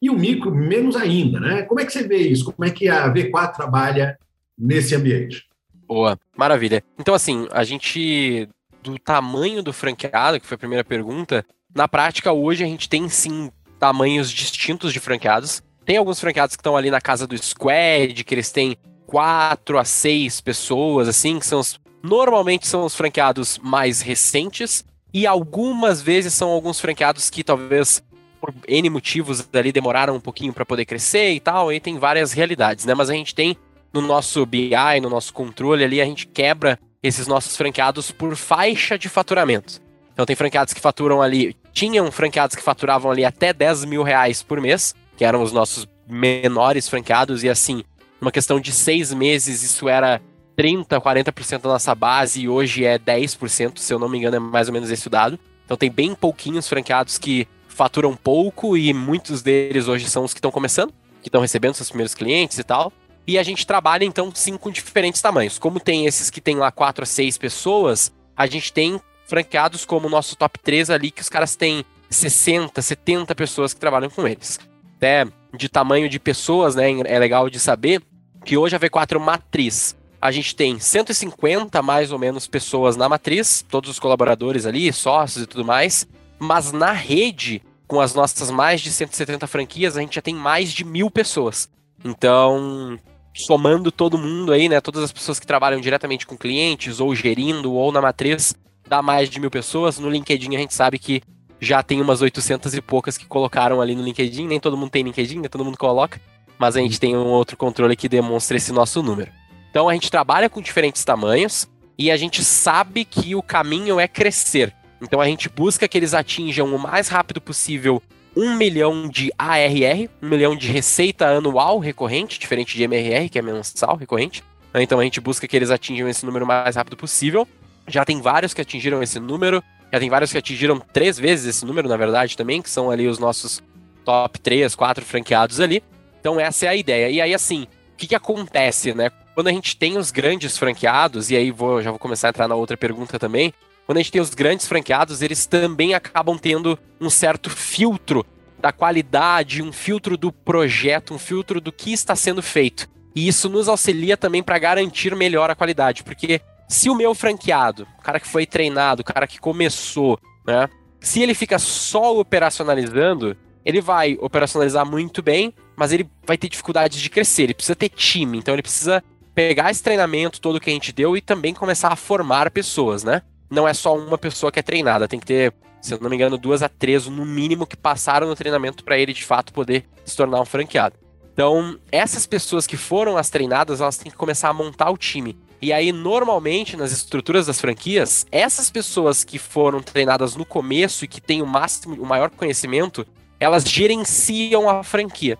E o micro, menos ainda, né? Como é que você vê isso? Como é que a V4 trabalha nesse ambiente? Boa, maravilha. Então, assim, a gente, do tamanho do franqueado, que foi a primeira pergunta, na prática, hoje a gente tem sim tamanhos distintos de franqueados. Tem alguns franqueados que estão ali na casa do squad, que eles têm quatro a seis pessoas, assim, que são os, normalmente são os franqueados mais recentes, e algumas vezes são alguns franqueados que talvez por N motivos ali demoraram um pouquinho para poder crescer e tal, e tem várias realidades, né? Mas a gente tem no nosso BI, no nosso controle ali, a gente quebra esses nossos franqueados por faixa de faturamento. Então tem franqueados que faturam ali, tinham franqueados que faturavam ali até 10 mil reais por mês, que eram os nossos menores franqueados, e assim, numa questão de seis meses, isso era 30, 40% da nossa base, e hoje é 10%, se eu não me engano, é mais ou menos esse dado. Então tem bem pouquinhos franqueados que faturam pouco, e muitos deles hoje são os que estão começando, que estão recebendo seus primeiros clientes e tal. E a gente trabalha, então, sim, com diferentes tamanhos. Como tem esses que tem lá 4 a 6 pessoas, a gente tem franqueados como o nosso top 3 ali, que os caras têm 60, 70 pessoas que trabalham com eles. Até de tamanho de pessoas, né? É legal de saber que hoje a V4 Matriz, a gente tem 150 mais ou menos pessoas na matriz, todos os colaboradores ali, sócios e tudo mais, mas na rede, com as nossas mais de 170 franquias, a gente já tem mais de mil pessoas. Então, somando todo mundo aí, né? Todas as pessoas que trabalham diretamente com clientes, ou gerindo, ou na matriz, dá mais de mil pessoas. No LinkedIn a gente sabe que já tem umas 800 e poucas que colocaram ali no LinkedIn. Nem todo mundo tem LinkedIn, nem todo mundo coloca. Mas a gente tem um outro controle que demonstra esse nosso número. Então a gente trabalha com diferentes tamanhos e a gente sabe que o caminho é crescer. Então a gente busca que eles atinjam o mais rápido possível 1 milhão de ARR, 1 milhão de receita anual recorrente, diferente de MRR, que é mensal recorrente. Então a gente busca que eles atinjam esse número o mais rápido possível. Já tem vários que atingiram esse número, já tem vários que atingiram três vezes esse número, na verdade, também, que são ali os nossos top 3, 4 franqueados ali. Então essa é a ideia. E aí, assim, o que, que acontece, né? Quando a gente tem os grandes franqueados, e aí vou, já vou começar a entrar na outra pergunta também, quando a gente tem os grandes franqueados, eles também acabam tendo um certo filtro da qualidade, um filtro do projeto, um filtro do que está sendo feito. E isso nos auxilia também para garantir melhor a qualidade, porque se o meu franqueado, o cara que foi treinado, o cara que começou, né, se ele fica só operacionalizando, ele vai operacionalizar muito bem, mas ele vai ter dificuldades de crescer, ele precisa ter time, então ele precisa pegar esse treinamento todo que a gente deu e também começar a formar pessoas, né? não é só uma pessoa que é treinada, tem que ter, se eu não me engano, duas a três no mínimo que passaram no treinamento para ele de fato poder se tornar um franqueado. Então, essas pessoas que foram as treinadas, elas têm que começar a montar o time. E aí, normalmente, nas estruturas das franquias, essas pessoas que foram treinadas no começo e que têm o máximo, o maior conhecimento, elas gerenciam a franquia.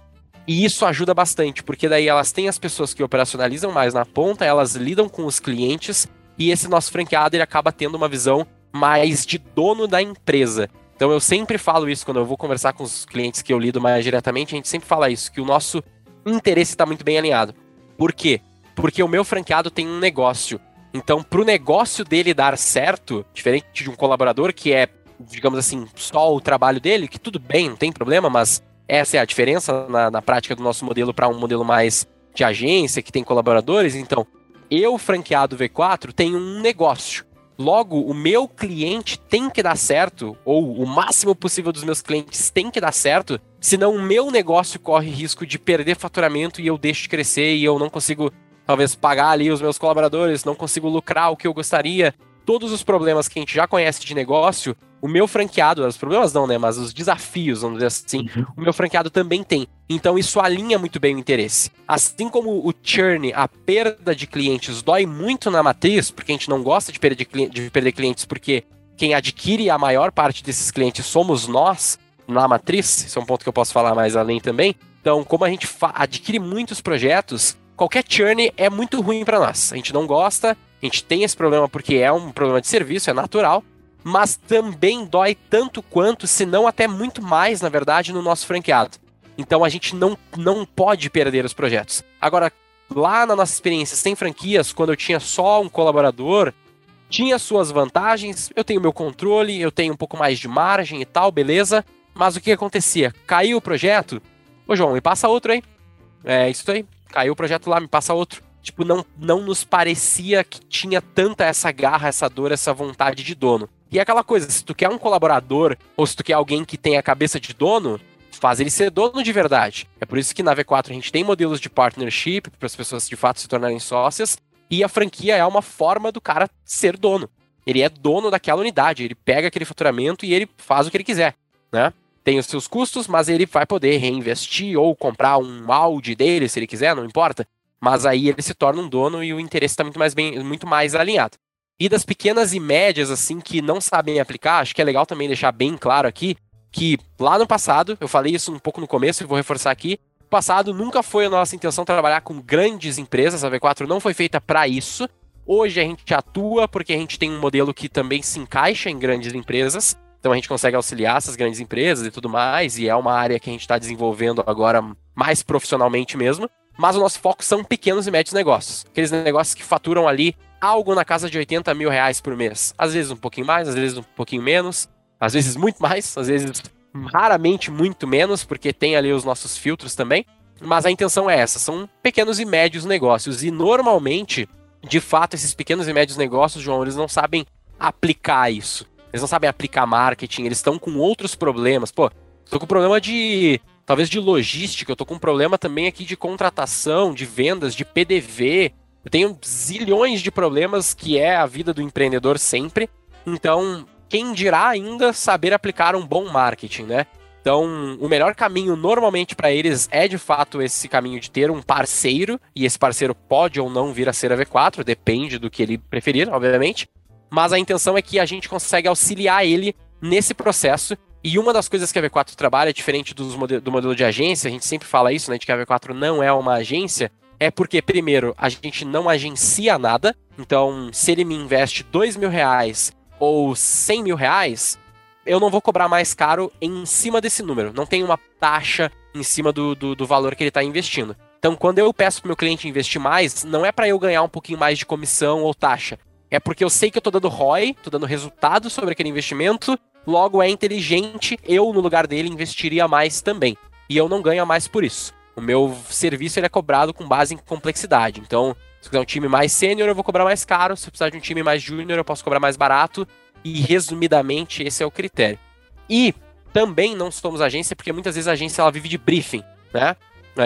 E isso ajuda bastante, porque daí elas têm as pessoas que operacionalizam mais na ponta, elas lidam com os clientes e esse nosso franqueado ele acaba tendo uma visão mais de dono da empresa. Então eu sempre falo isso quando eu vou conversar com os clientes que eu lido mais diretamente, a gente sempre fala isso, que o nosso interesse está muito bem alinhado. Por quê? Porque o meu franqueado tem um negócio. Então, para o negócio dele dar certo, diferente de um colaborador que é, digamos assim, só o trabalho dele, que tudo bem, não tem problema, mas essa é a diferença na, na prática do nosso modelo para um modelo mais de agência, que tem colaboradores. Então, eu, franqueado V4, tenho um negócio. Logo, o meu cliente tem que dar certo, ou o máximo possível dos meus clientes tem que dar certo, senão o meu negócio corre risco de perder faturamento e eu deixo de crescer e eu não consigo, talvez, pagar ali os meus colaboradores, não consigo lucrar o que eu gostaria. Todos os problemas que a gente já conhece de negócio, o meu franqueado, os problemas não, né? Mas os desafios, vamos dizer assim, uhum. o meu franqueado também tem. Então isso alinha muito bem o interesse. Assim como o churn, a perda de clientes, dói muito na matriz, porque a gente não gosta de perder, de perder clientes, porque quem adquire a maior parte desses clientes somos nós na matriz. Isso é um ponto que eu posso falar mais além também. Então, como a gente adquire muitos projetos, qualquer churn é muito ruim para nós. A gente não gosta, a gente tem esse problema porque é um problema de serviço, é natural mas também dói tanto quanto, se não até muito mais, na verdade, no nosso franqueado. Então a gente não, não pode perder os projetos. Agora, lá na nossa experiência sem franquias, quando eu tinha só um colaborador, tinha suas vantagens, eu tenho meu controle, eu tenho um pouco mais de margem e tal, beleza. Mas o que acontecia? Caiu o projeto? Ô João, me passa outro aí. É isso aí. Caiu o projeto lá, me passa outro. Tipo, não, não nos parecia que tinha tanta essa garra, essa dor, essa vontade de dono. E é aquela coisa, se tu quer um colaborador ou se tu quer alguém que tem a cabeça de dono, faz ele ser dono de verdade. É por isso que na V4 a gente tem modelos de partnership para as pessoas de fato se tornarem sócias e a franquia é uma forma do cara ser dono. Ele é dono daquela unidade, ele pega aquele faturamento e ele faz o que ele quiser, né? Tem os seus custos, mas ele vai poder reinvestir ou comprar um Audi dele se ele quiser, não importa. Mas aí ele se torna um dono e o interesse está muito mais bem, muito mais alinhado. E das pequenas e médias, assim, que não sabem aplicar, acho que é legal também deixar bem claro aqui que lá no passado, eu falei isso um pouco no começo e vou reforçar aqui, passado nunca foi a nossa intenção trabalhar com grandes empresas, a V4 não foi feita para isso. Hoje a gente atua porque a gente tem um modelo que também se encaixa em grandes empresas, então a gente consegue auxiliar essas grandes empresas e tudo mais, e é uma área que a gente está desenvolvendo agora mais profissionalmente mesmo. Mas o nosso foco são pequenos e médios negócios. Aqueles negócios que faturam ali algo na casa de 80 mil reais por mês. Às vezes um pouquinho mais, às vezes um pouquinho menos, às vezes muito mais, às vezes raramente muito menos, porque tem ali os nossos filtros também. Mas a intenção é essa: são pequenos e médios negócios. E normalmente, de fato, esses pequenos e médios negócios, João, eles não sabem aplicar isso. Eles não sabem aplicar marketing, eles estão com outros problemas. Pô, estou com problema de. Talvez de logística, eu tô com problema também aqui de contratação, de vendas, de PDV, eu tenho zilhões de problemas que é a vida do empreendedor sempre. Então, quem dirá ainda saber aplicar um bom marketing, né? Então, o melhor caminho normalmente para eles é de fato esse caminho de ter um parceiro, e esse parceiro pode ou não vir a ser a V4, depende do que ele preferir, obviamente. Mas a intenção é que a gente consegue auxiliar ele nesse processo. E uma das coisas que a V4 trabalha, diferente dos do modelo de agência, a gente sempre fala isso, né, de que a V4 não é uma agência, é porque, primeiro, a gente não agencia nada. Então, se ele me investe dois mil reais ou cem mil reais, eu não vou cobrar mais caro em cima desse número. Não tem uma taxa em cima do, do, do valor que ele está investindo. Então, quando eu peço para meu cliente investir mais, não é para eu ganhar um pouquinho mais de comissão ou taxa. É porque eu sei que eu estou dando ROI, estou dando resultado sobre aquele investimento, logo é inteligente, eu, no lugar dele, investiria mais também. E eu não ganho mais por isso. O meu serviço ele é cobrado com base em complexidade. Então, se eu quiser um time mais sênior, eu vou cobrar mais caro. Se eu precisar de um time mais júnior, eu posso cobrar mais barato. E, resumidamente, esse é o critério. E também não somos agência, porque muitas vezes a agência ela vive de briefing, né?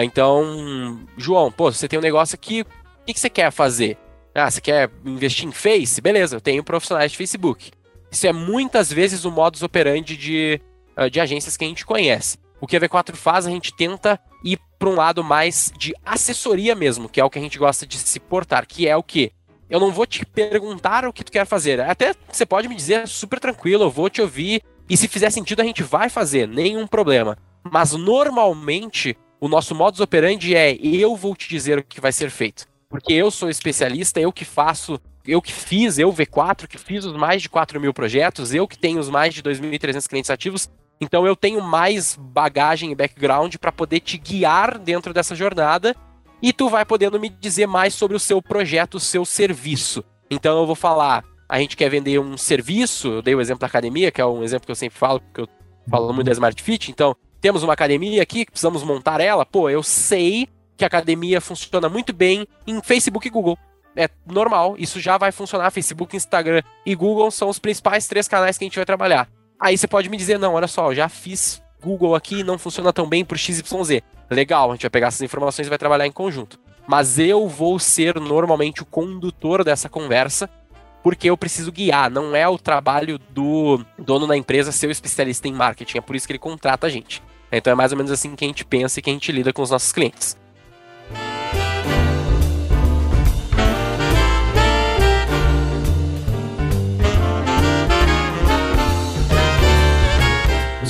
Então, João, pô, você tem um negócio aqui, o que, que você quer fazer? Ah, você quer investir em Face? Beleza, eu tenho profissionais de Facebook. Isso é muitas vezes o modus operandi de, ah, de agências que a gente conhece. O que a V4 faz, a gente tenta ir para um lado mais de assessoria mesmo, que é o que a gente gosta de se portar, que é o que eu não vou te perguntar o que tu quer fazer. Até você pode me dizer super tranquilo, eu vou te ouvir e se fizer sentido a gente vai fazer, nenhum problema. Mas normalmente o nosso modus operandi é eu vou te dizer o que vai ser feito. Porque eu sou especialista, eu que faço eu que fiz, eu V4, que fiz os mais de 4 mil projetos, eu que tenho os mais de 2.300 clientes ativos, então eu tenho mais bagagem e background para poder te guiar dentro dessa jornada e tu vai podendo me dizer mais sobre o seu projeto, o seu serviço. Então eu vou falar, a gente quer vender um serviço, eu dei o exemplo da academia, que é um exemplo que eu sempre falo, porque eu falo muito da Smart Fit, então temos uma academia aqui, precisamos montar ela, pô, eu sei que a academia funciona muito bem em Facebook e Google. É normal, isso já vai funcionar. Facebook, Instagram e Google são os principais três canais que a gente vai trabalhar. Aí você pode me dizer, não, olha só, eu já fiz Google aqui não funciona tão bem por XYZ. Legal, a gente vai pegar essas informações e vai trabalhar em conjunto. Mas eu vou ser normalmente o condutor dessa conversa, porque eu preciso guiar. Não é o trabalho do dono da empresa ser o especialista em marketing, é por isso que ele contrata a gente. Então é mais ou menos assim que a gente pensa e que a gente lida com os nossos clientes.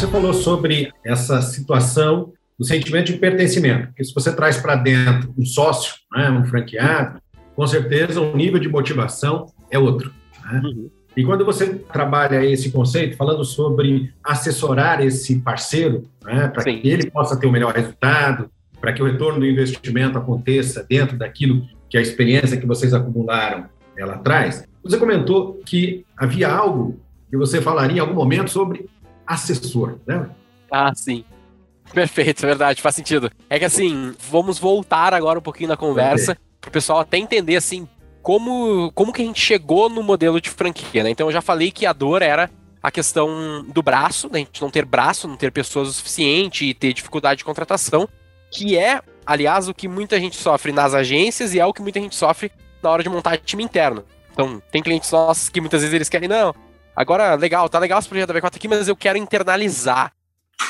Você falou sobre essa situação do sentimento de pertencimento, porque se você traz para dentro um sócio, né, um franqueado, com certeza o nível de motivação é outro. Né? Uhum. E quando você trabalha esse conceito, falando sobre assessorar esse parceiro, né, para que ele possa ter o melhor resultado, para que o retorno do investimento aconteça dentro daquilo que a experiência que vocês acumularam ela traz, você comentou que havia algo que você falaria em algum momento sobre assessor, né? Ah, sim. Perfeito, é verdade, faz sentido. É que assim, vamos voltar agora um pouquinho na conversa, para o pessoal até entender assim, como, como que a gente chegou no modelo de franquia, né? Então eu já falei que a dor era a questão do braço, da né? gente não ter braço, não ter pessoas o suficiente e ter dificuldade de contratação, que é, aliás, o que muita gente sofre nas agências e é o que muita gente sofre na hora de montar time interno. Então, tem clientes nossos que muitas vezes eles querem, não, Agora, legal, tá legal esse projeto da V4 aqui, mas eu quero internalizar.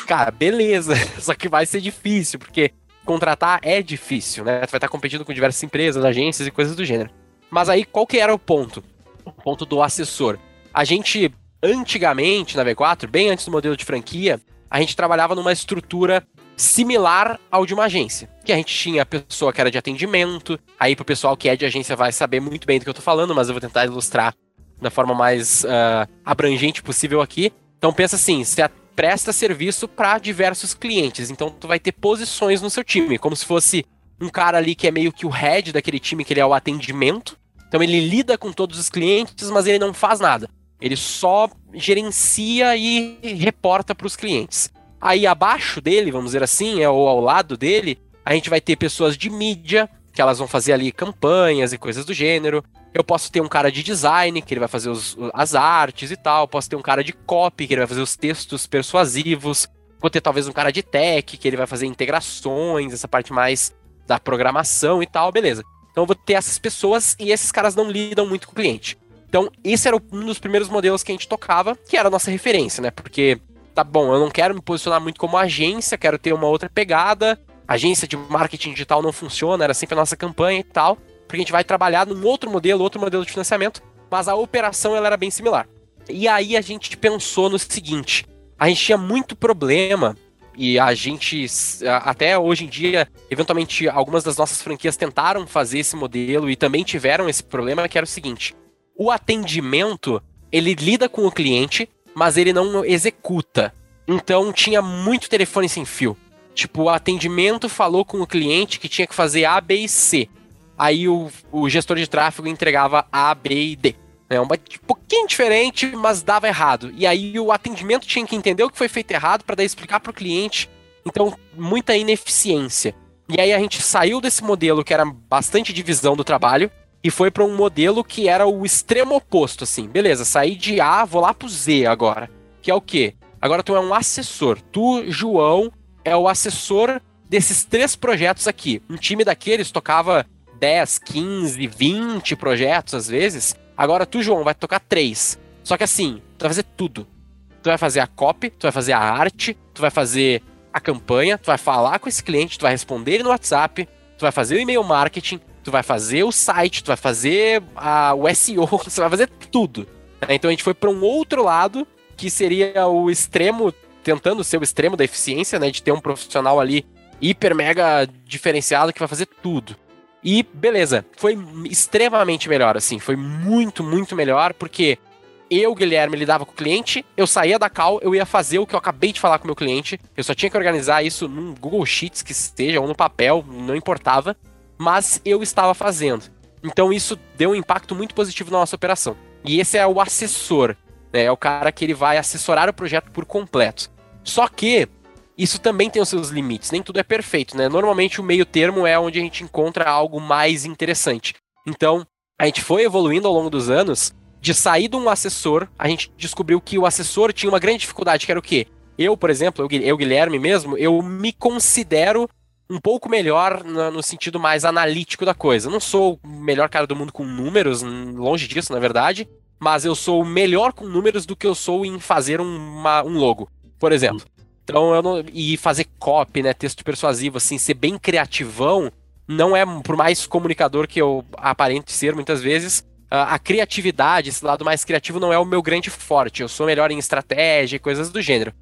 Cara, beleza. Só que vai ser difícil, porque contratar é difícil, né? Tu vai estar competindo com diversas empresas, agências e coisas do gênero. Mas aí, qual que era o ponto? O ponto do assessor. A gente, antigamente, na V4, bem antes do modelo de franquia, a gente trabalhava numa estrutura similar ao de uma agência. Que a gente tinha a pessoa que era de atendimento, aí pro pessoal que é de agência vai saber muito bem do que eu tô falando, mas eu vou tentar ilustrar da forma mais uh, abrangente possível aqui. Então pensa assim, você presta serviço para diversos clientes, então tu vai ter posições no seu time, como se fosse um cara ali que é meio que o head daquele time, que ele é o atendimento. Então ele lida com todos os clientes, mas ele não faz nada. Ele só gerencia e reporta para os clientes. Aí abaixo dele, vamos dizer assim, é, ou ao lado dele, a gente vai ter pessoas de mídia, que elas vão fazer ali campanhas e coisas do gênero. Eu posso ter um cara de design, que ele vai fazer os, as artes e tal. Posso ter um cara de copy, que ele vai fazer os textos persuasivos. Vou ter talvez um cara de tech, que ele vai fazer integrações, essa parte mais da programação e tal, beleza. Então eu vou ter essas pessoas e esses caras não lidam muito com o cliente. Então, esse era um dos primeiros modelos que a gente tocava, que era a nossa referência, né? Porque, tá bom, eu não quero me posicionar muito como agência, quero ter uma outra pegada. Agência de marketing digital não funciona, era sempre a nossa campanha e tal porque a gente vai trabalhar num outro modelo, outro modelo de financiamento, mas a operação ela era bem similar. E aí a gente pensou no seguinte: a gente tinha muito problema e a gente até hoje em dia, eventualmente algumas das nossas franquias tentaram fazer esse modelo e também tiveram esse problema que era o seguinte: o atendimento, ele lida com o cliente, mas ele não executa. Então tinha muito telefone sem fio. Tipo, o atendimento falou com o cliente que tinha que fazer A, B e C aí o, o gestor de tráfego entregava A, B e D. É um pouquinho diferente, mas dava errado. E aí o atendimento tinha que entender o que foi feito errado para daí explicar para o cliente. Então, muita ineficiência. E aí a gente saiu desse modelo que era bastante divisão do trabalho e foi para um modelo que era o extremo oposto, assim. Beleza, saí de A, vou lá pro Z agora. Que é o quê? Agora tu é um assessor. Tu, João, é o assessor desses três projetos aqui. Um time daqueles tocava 10, 15, 20 projetos às vezes. Agora tu, João, vai tocar três. Só que assim, tu vai fazer tudo. Tu vai fazer a copy, tu vai fazer a arte, tu vai fazer a campanha, tu vai falar com esse cliente, tu vai responder ele no WhatsApp, tu vai fazer o e-mail marketing, tu vai fazer o site, tu vai fazer a, o SEO, você vai fazer tudo. Então a gente foi para um outro lado, que seria o extremo, tentando ser o extremo da eficiência, né? De ter um profissional ali hiper mega diferenciado que vai fazer tudo. E beleza, foi extremamente melhor, assim, foi muito, muito melhor, porque eu, Guilherme, lidava com o cliente, eu saía da call, eu ia fazer o que eu acabei de falar com o meu cliente, eu só tinha que organizar isso num Google Sheets que esteja, ou no papel, não importava, mas eu estava fazendo. Então isso deu um impacto muito positivo na nossa operação. E esse é o assessor, né? É o cara que ele vai assessorar o projeto por completo. Só que isso também tem os seus limites, nem tudo é perfeito, né? Normalmente o meio termo é onde a gente encontra algo mais interessante. Então, a gente foi evoluindo ao longo dos anos, de sair de um assessor, a gente descobriu que o assessor tinha uma grande dificuldade, que era o quê? Eu, por exemplo, eu, Guilherme mesmo, eu me considero um pouco melhor no, sentido mais analítico da coisa. Não sou o melhor cara do mundo com números, longe disso, na verdade, mas eu sou melhor com números do que eu sou em fazer uma, um logo, por exemplo. Então, eu não, e fazer copy, né, texto persuasivo, assim, ser bem criativão, não é, por mais comunicador que eu aparente ser muitas vezes, a, criatividade, esse lado mais criativo não é o meu grande forte. Eu sou melhor em estratégia e coisas do gênero.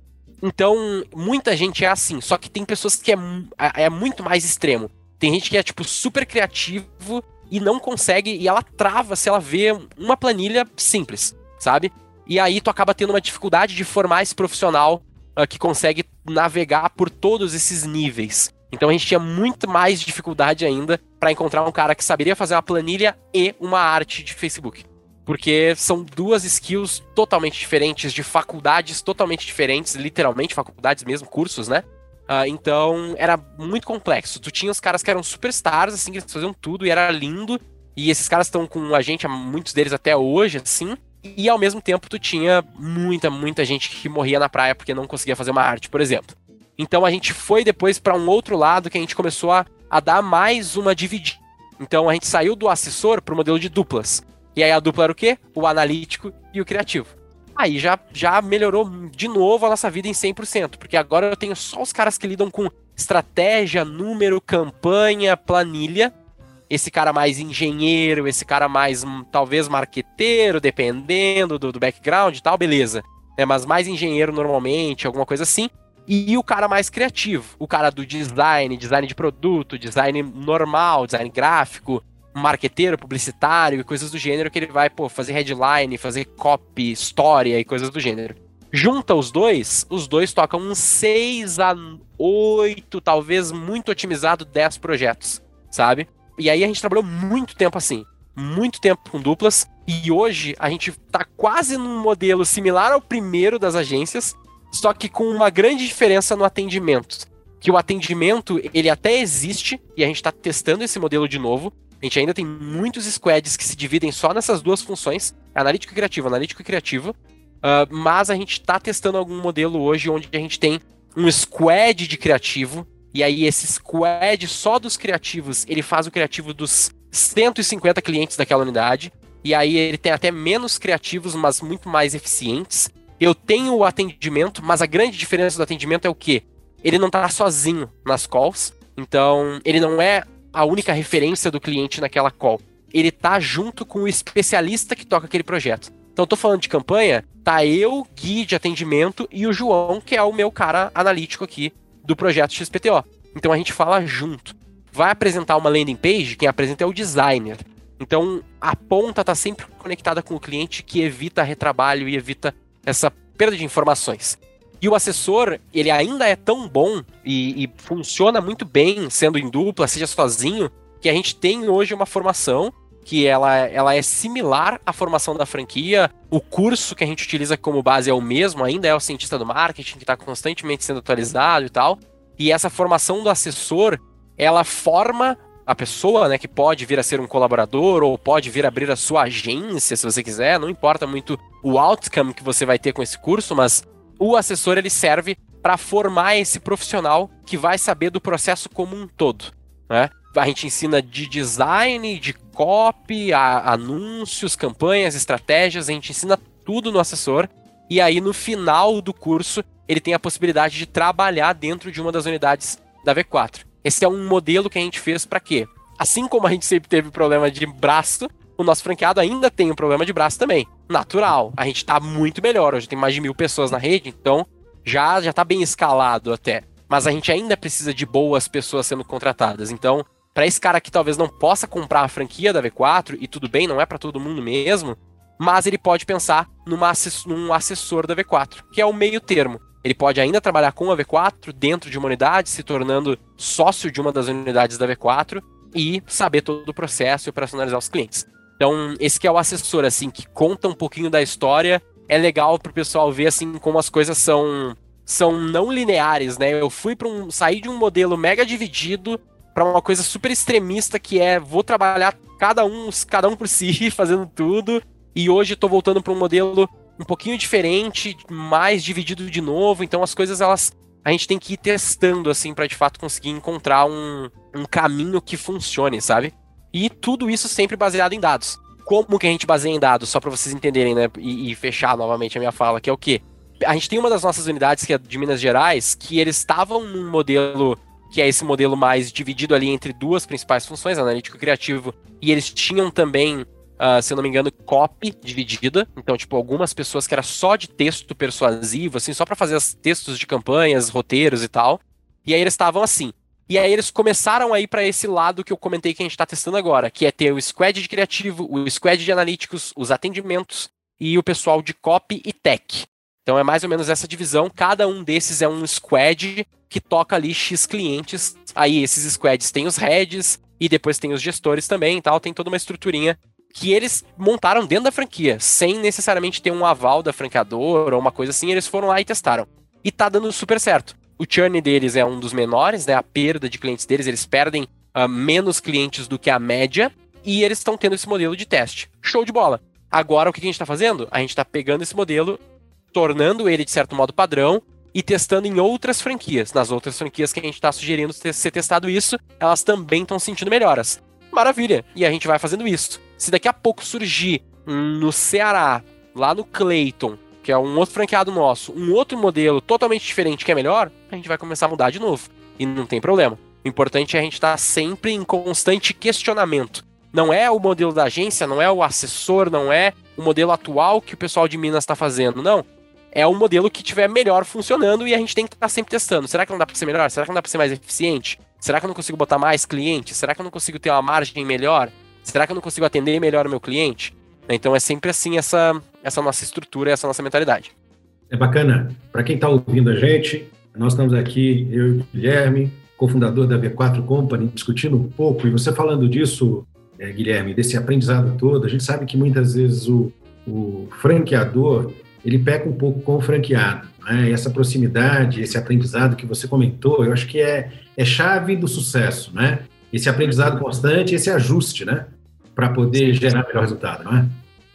Então, muita gente é assim, só que tem pessoas que é, é, é muito mais extremo. Tem gente que é, tipo, super criativo e não consegue, e ela trava se ela vê uma planilha simples, sabe? E aí tu acaba tendo uma dificuldade de formar esse profissional uh, que consegue navegar por todos esses níveis. Então a gente tinha muito mais dificuldade ainda para encontrar um cara que saberia fazer uma planilha e uma arte de Facebook. Porque são duas skills totalmente diferentes, de faculdades totalmente diferentes, literalmente faculdades mesmo, cursos, né? Uh, então era muito complexo. Tu tinha os caras que eram superstars, assim, que faziam tudo e era lindo. E esses caras estão com a gente, muitos deles até hoje, assim. E ao mesmo tempo tu tinha muita, muita gente que morria na praia porque não conseguia fazer uma arte, por exemplo. Então a gente foi depois para um outro lado que a gente começou a, a dar mais uma dividida. Então a gente saiu do assessor para o modelo de duplas. E aí a dupla era o quê? O analítico e o criativo. Aí já, já melhorou de novo a nossa vida em 100%, porque agora eu tenho só os caras que lidam com estratégia, número, campanha, planilha, esse cara mais engenheiro, esse cara mais hum, talvez marqueteiro, dependendo do, do background e tal, beleza. É, mas mais engenheiro normalmente, alguma coisa assim. E o cara mais criativo, o cara do design, design de produto, design normal, design gráfico, marqueteiro, publicitário e coisas do gênero que ele vai, pô, fazer headline, fazer copy, história e coisas do gênero. Junta os dois, os dois tocam uns 6 a 8, talvez muito otimizado, 10 projetos, sabe? E aí a gente trabalhou muito tempo assim. Muito tempo com duplas. E hoje a gente tá quase num modelo similar ao primeiro das agências, só que com uma grande diferença no atendimento. Que o atendimento, ele até existe, e a gente tá testando esse modelo de novo. A gente ainda tem muitos squads que se dividem só nessas duas funções, analítico e criativo, analítico e criativo. Uh, mas a gente está testando algum modelo hoje onde a gente tem um squad de criativo e aí esse squad só dos criativos, ele faz o criativo dos 150 clientes daquela unidade. E aí ele tem até menos criativos, mas muito mais eficientes. Eu tenho o atendimento, mas a grande diferença do atendimento é o quê? Ele não está sozinho nas calls. Então, ele não é a única referência do cliente naquela call. Ele tá junto com o especialista que toca aquele projeto. Então, tô falando de campanha, tá eu, Gui de atendimento e o João, que é o meu cara analítico aqui do projeto XPTO. Então a gente fala junto. Vai apresentar uma landing page, quem apresenta é o designer. Então a ponta está sempre conectada com o cliente, que evita retrabalho e evita essa perda de informações. E o assessor, ele ainda é tão bom e, e, funciona muito bem sendo em dupla, seja sozinho, que a gente tem hoje uma formação que ela, ela é similar à formação da franquia. O curso que a gente utiliza como base é o mesmo, ainda é o cientista do marketing, que está constantemente sendo atualizado e tal. E essa formação do assessor, ela forma a pessoa, né, que pode vir a ser um colaborador ou pode vir a abrir a sua agência, se você quiser, não importa muito o outcome que você vai ter com esse curso, mas o assessor ele serve para formar esse profissional que vai saber do processo como um todo, né? A gente ensina de design, de copy, a, anúncios, campanhas, estratégias, a gente ensina tudo no assessor. E aí, no final do curso, ele tem a possibilidade de trabalhar dentro de uma das unidades da V4. Esse é um modelo que a gente fez para quê? Assim como a gente sempre teve problema de braço, o nosso franqueado ainda tem um problema de braço também. Natural. A gente tá muito melhor. Hoje tem mais de mil pessoas na rede, então já, já tá bem escalado até. Mas a gente ainda precisa de boas pessoas sendo contratadas. Então, para esse cara que talvez não possa comprar a franquia da V4, e tudo bem, não é para todo mundo mesmo, mas ele pode pensar numa, num assessor da V4, que é o meio termo. Ele pode ainda trabalhar com a V4 dentro de uma unidade, se tornando sócio de uma das unidades da V4 e saber todo o processo e operacionalizar os clientes. Então, esse que é o assessor, assim, que conta um pouquinho da história. É legal pro pessoal ver, assim, como as coisas são, são não lineares, né? Eu fui para um. sair de um modelo mega dividido para uma coisa super extremista que é vou trabalhar cada um, cada um por si, fazendo tudo. E hoje estou voltando para um modelo um pouquinho diferente, mais dividido de novo. Então as coisas elas a gente tem que ir testando assim para de fato conseguir encontrar um, um caminho que funcione, sabe? E tudo isso sempre baseado em dados. Como que a gente baseia em dados? Só para vocês entenderem, né? E, e, fechar novamente a minha fala, que é o quê? A gente tem uma das nossas unidades, que é de Minas Gerais, que eles estavam num modelo que é esse modelo mais dividido ali entre duas principais funções, analítico e criativo, e eles tinham também, uh, se eu não me engano, copy dividida, então, tipo, algumas pessoas que era só de texto persuasivo, assim, só para fazer os textos de campanhas, roteiros e tal, e aí eles estavam assim, e aí eles começaram a ir para esse lado que eu comentei que a gente está testando agora, que é ter o squad de criativo, o squad de analíticos, os atendimentos e o pessoal de copy e tech. Então é mais ou menos essa divisão. Cada um desses é um squad que toca ali X clientes. Aí esses squads têm os heads e depois tem os gestores também e tal. Tem toda uma estruturinha que eles montaram dentro da franquia, sem necessariamente ter um aval da franqueadora ou uma coisa assim. Eles foram lá e testaram. E tá dando super certo. O churn deles é um dos menores, né? A perda de clientes deles, eles perdem uh, menos clientes do que a média e eles estão tendo esse modelo de teste. Show de bola. Agora o que a gente está fazendo? A gente está pegando esse modelo, tornando ele de certo modo padrão e testando em outras franquias. Nas outras franquias que a gente está sugerindo ser testado isso, elas também estão sentindo melhoras. Maravilha! E a gente vai fazendo isso. Se daqui a pouco surgir no Ceará, lá no Clayton, que é um outro franqueado nosso, um outro modelo totalmente diferente que é melhor, a gente vai começar a mudar de novo. E não tem problema. O importante é a gente estar tá sempre em constante questionamento. Não é o modelo da agência, não é o assessor, não é o modelo atual que o pessoal de Minas está fazendo, não. É o modelo que estiver melhor funcionando e a gente tem que estar tá sempre testando. Será que não dá para ser melhor? Será que não dá para ser mais eficiente? Será que eu não consigo botar mais clientes? Será que eu não consigo ter uma margem melhor? Será que eu não consigo atender melhor o meu cliente? Então é sempre assim essa, essa nossa estrutura, essa nossa mentalidade. É bacana. Para quem está ouvindo a gente, nós estamos aqui, eu e o Guilherme, cofundador da V4 Company, discutindo um pouco, e você falando disso, é, Guilherme, desse aprendizado todo, a gente sabe que muitas vezes o, o franqueador, ele peca um pouco com o franqueado. Né? E essa proximidade, esse aprendizado que você comentou, eu acho que é, é chave do sucesso, né? Esse aprendizado constante, esse ajuste, né? Para poder gerar melhor resultado, não é?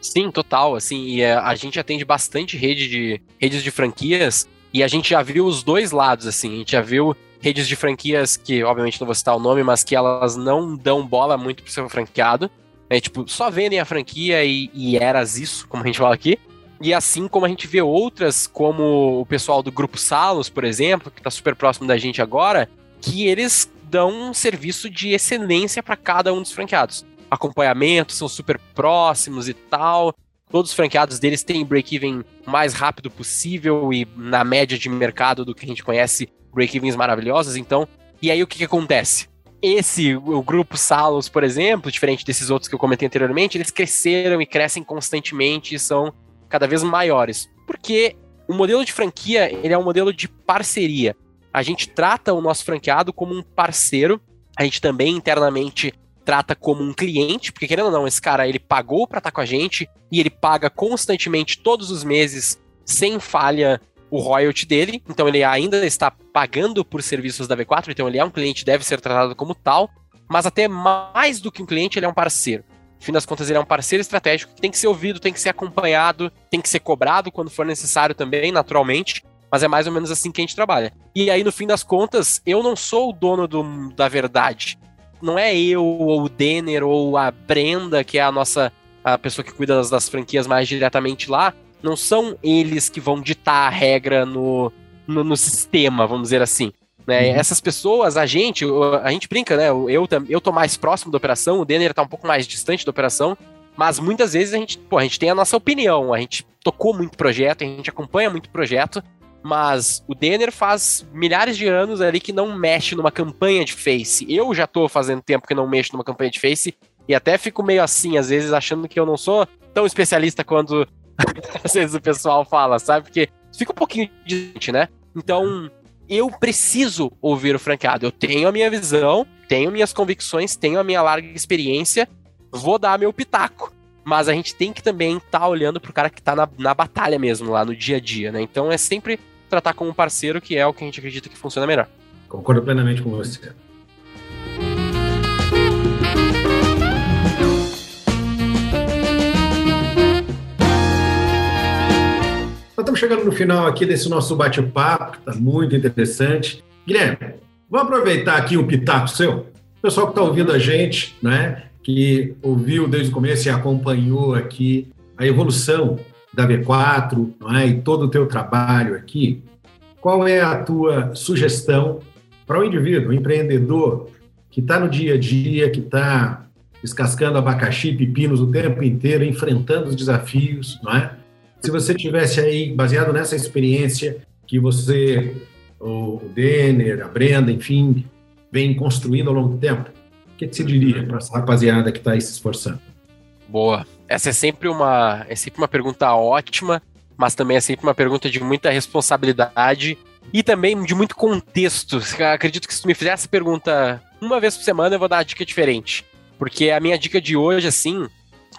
Sim, total. Assim, e é, a gente atende bastante rede de redes de franquias e a gente já viu os dois lados, assim. A gente já viu redes de franquias que, obviamente, não vou citar o nome, mas que elas não dão bola muito pro seu franqueado. É tipo, só vendem a franquia e, e eras isso, como a gente fala aqui. E assim como a gente vê outras, como o pessoal do Grupo Salos, por exemplo, que está super próximo da gente agora, que eles dão um serviço de excelência para cada um dos franqueados acompanhamento, são super próximos e tal. Todos os franqueados deles têm break-even mais rápido possível e na média de mercado do que a gente conhece, break-evens maravilhosos. Então, e aí o que, que acontece? Esse, o grupo Salos, por exemplo, diferente desses outros que eu comentei anteriormente, eles cresceram e crescem constantemente e são cada vez maiores. Porque o modelo de franquia, ele é um modelo de parceria. A gente trata o nosso franqueado como um parceiro. A gente também internamente trata como um cliente, porque querendo ou não, esse cara ele pagou para estar tá com a gente e ele paga constantemente todos os meses sem falha o royalty dele, então ele ainda está pagando por serviços da V4, então ele é um cliente, deve ser tratado como tal, mas até mais do que um cliente, ele é um parceiro. No fim das contas, ele é um parceiro estratégico que tem que ser ouvido, tem que ser acompanhado, tem que ser cobrado quando for necessário também, naturalmente, mas é mais ou menos assim que a gente trabalha. E aí, no fim das contas, eu não sou o dono do, da verdade não é eu, ou o Denner, ou a Brenda, que é a nossa a pessoa que cuida das, das franquias mais diretamente lá, não são eles que vão ditar a regra no, no, no sistema, vamos dizer assim. Né? Uhum. Essas pessoas, a gente, a gente brinca, né? Eu, eu tô mais próximo da operação, o Denner tá um pouco mais distante da operação, mas muitas vezes a gente, pô, a gente tem a nossa opinião, a gente tocou muito projeto, a gente acompanha muito projeto, Mas o Denner faz milhares de anos ali que não mexe numa campanha de Face. Eu já tô fazendo tempo que não mexo numa campanha de Face e até fico meio assim, às vezes, achando que eu não sou tão especialista quanto às vezes o pessoal fala, sabe? Porque fica um pouquinho de gente, né? Então, eu preciso ouvir o franqueado. Eu tenho a minha visão, tenho minhas convicções, tenho a minha larga experiência, vou dar meu pitaco. Mas a gente tem que também estar tá olhando pro cara que tá na, na batalha mesmo, lá no dia a dia, né? Então é sempre tratar como um parceiro, que é o que a gente acredita que funciona melhor. Concordo plenamente com você. Estamos chegando no final aqui desse nosso bate-papo, está muito interessante. Guilherme, vamos aproveitar aqui o pitaco seu. O pessoal que está ouvindo a gente, né, que ouviu desde o começo e acompanhou aqui a evolução da V4 não é, e todo o teu trabalho aqui, qual é a tua sugestão para o indivíduo, o empreendedor, que está no dia a dia, que está descascando abacaxi e pepinos o tempo inteiro, enfrentando os desafios, não é? Se você tivesse aí, baseado nessa experiência que você, o Denner, a Brenda, enfim, vem construindo ao longo do tempo, o que, que você diria para essa rapaziada que está aí se esforçando? Boa. Essa é sempre uma, é sempre uma pergunta ótima, mas também é sempre uma pergunta de muita responsabilidade e também de muito contexto. acredito que se tu me fizesse essa pergunta uma vez por semana, eu vou dar uma dica diferente. Porque a minha dica de hoje, assim,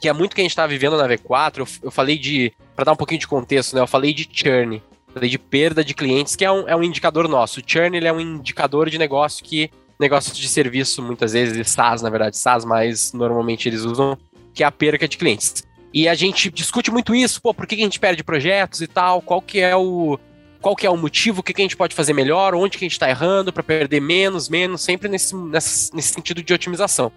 que é muito que a gente está vivendo na V4, eu, eu falei de para dar um pouquinho de contexto, né? Eu falei de churn, falei de perda de clientes, que é um, é um indicador nosso. O churn ele é um indicador de negócio que negócios de serviço, muitas vezes, SaaS, na verdade, SaaS, mas normalmente eles usam, que é a perca de clientes. E a gente discute muito isso, pô, por que a gente perde projetos e tal, qual que é o qual que é o motivo, o que, que a gente pode fazer melhor, onde que a gente está errando para perder menos, menos, sempre nesse, nesse, nesse sentido de otimização.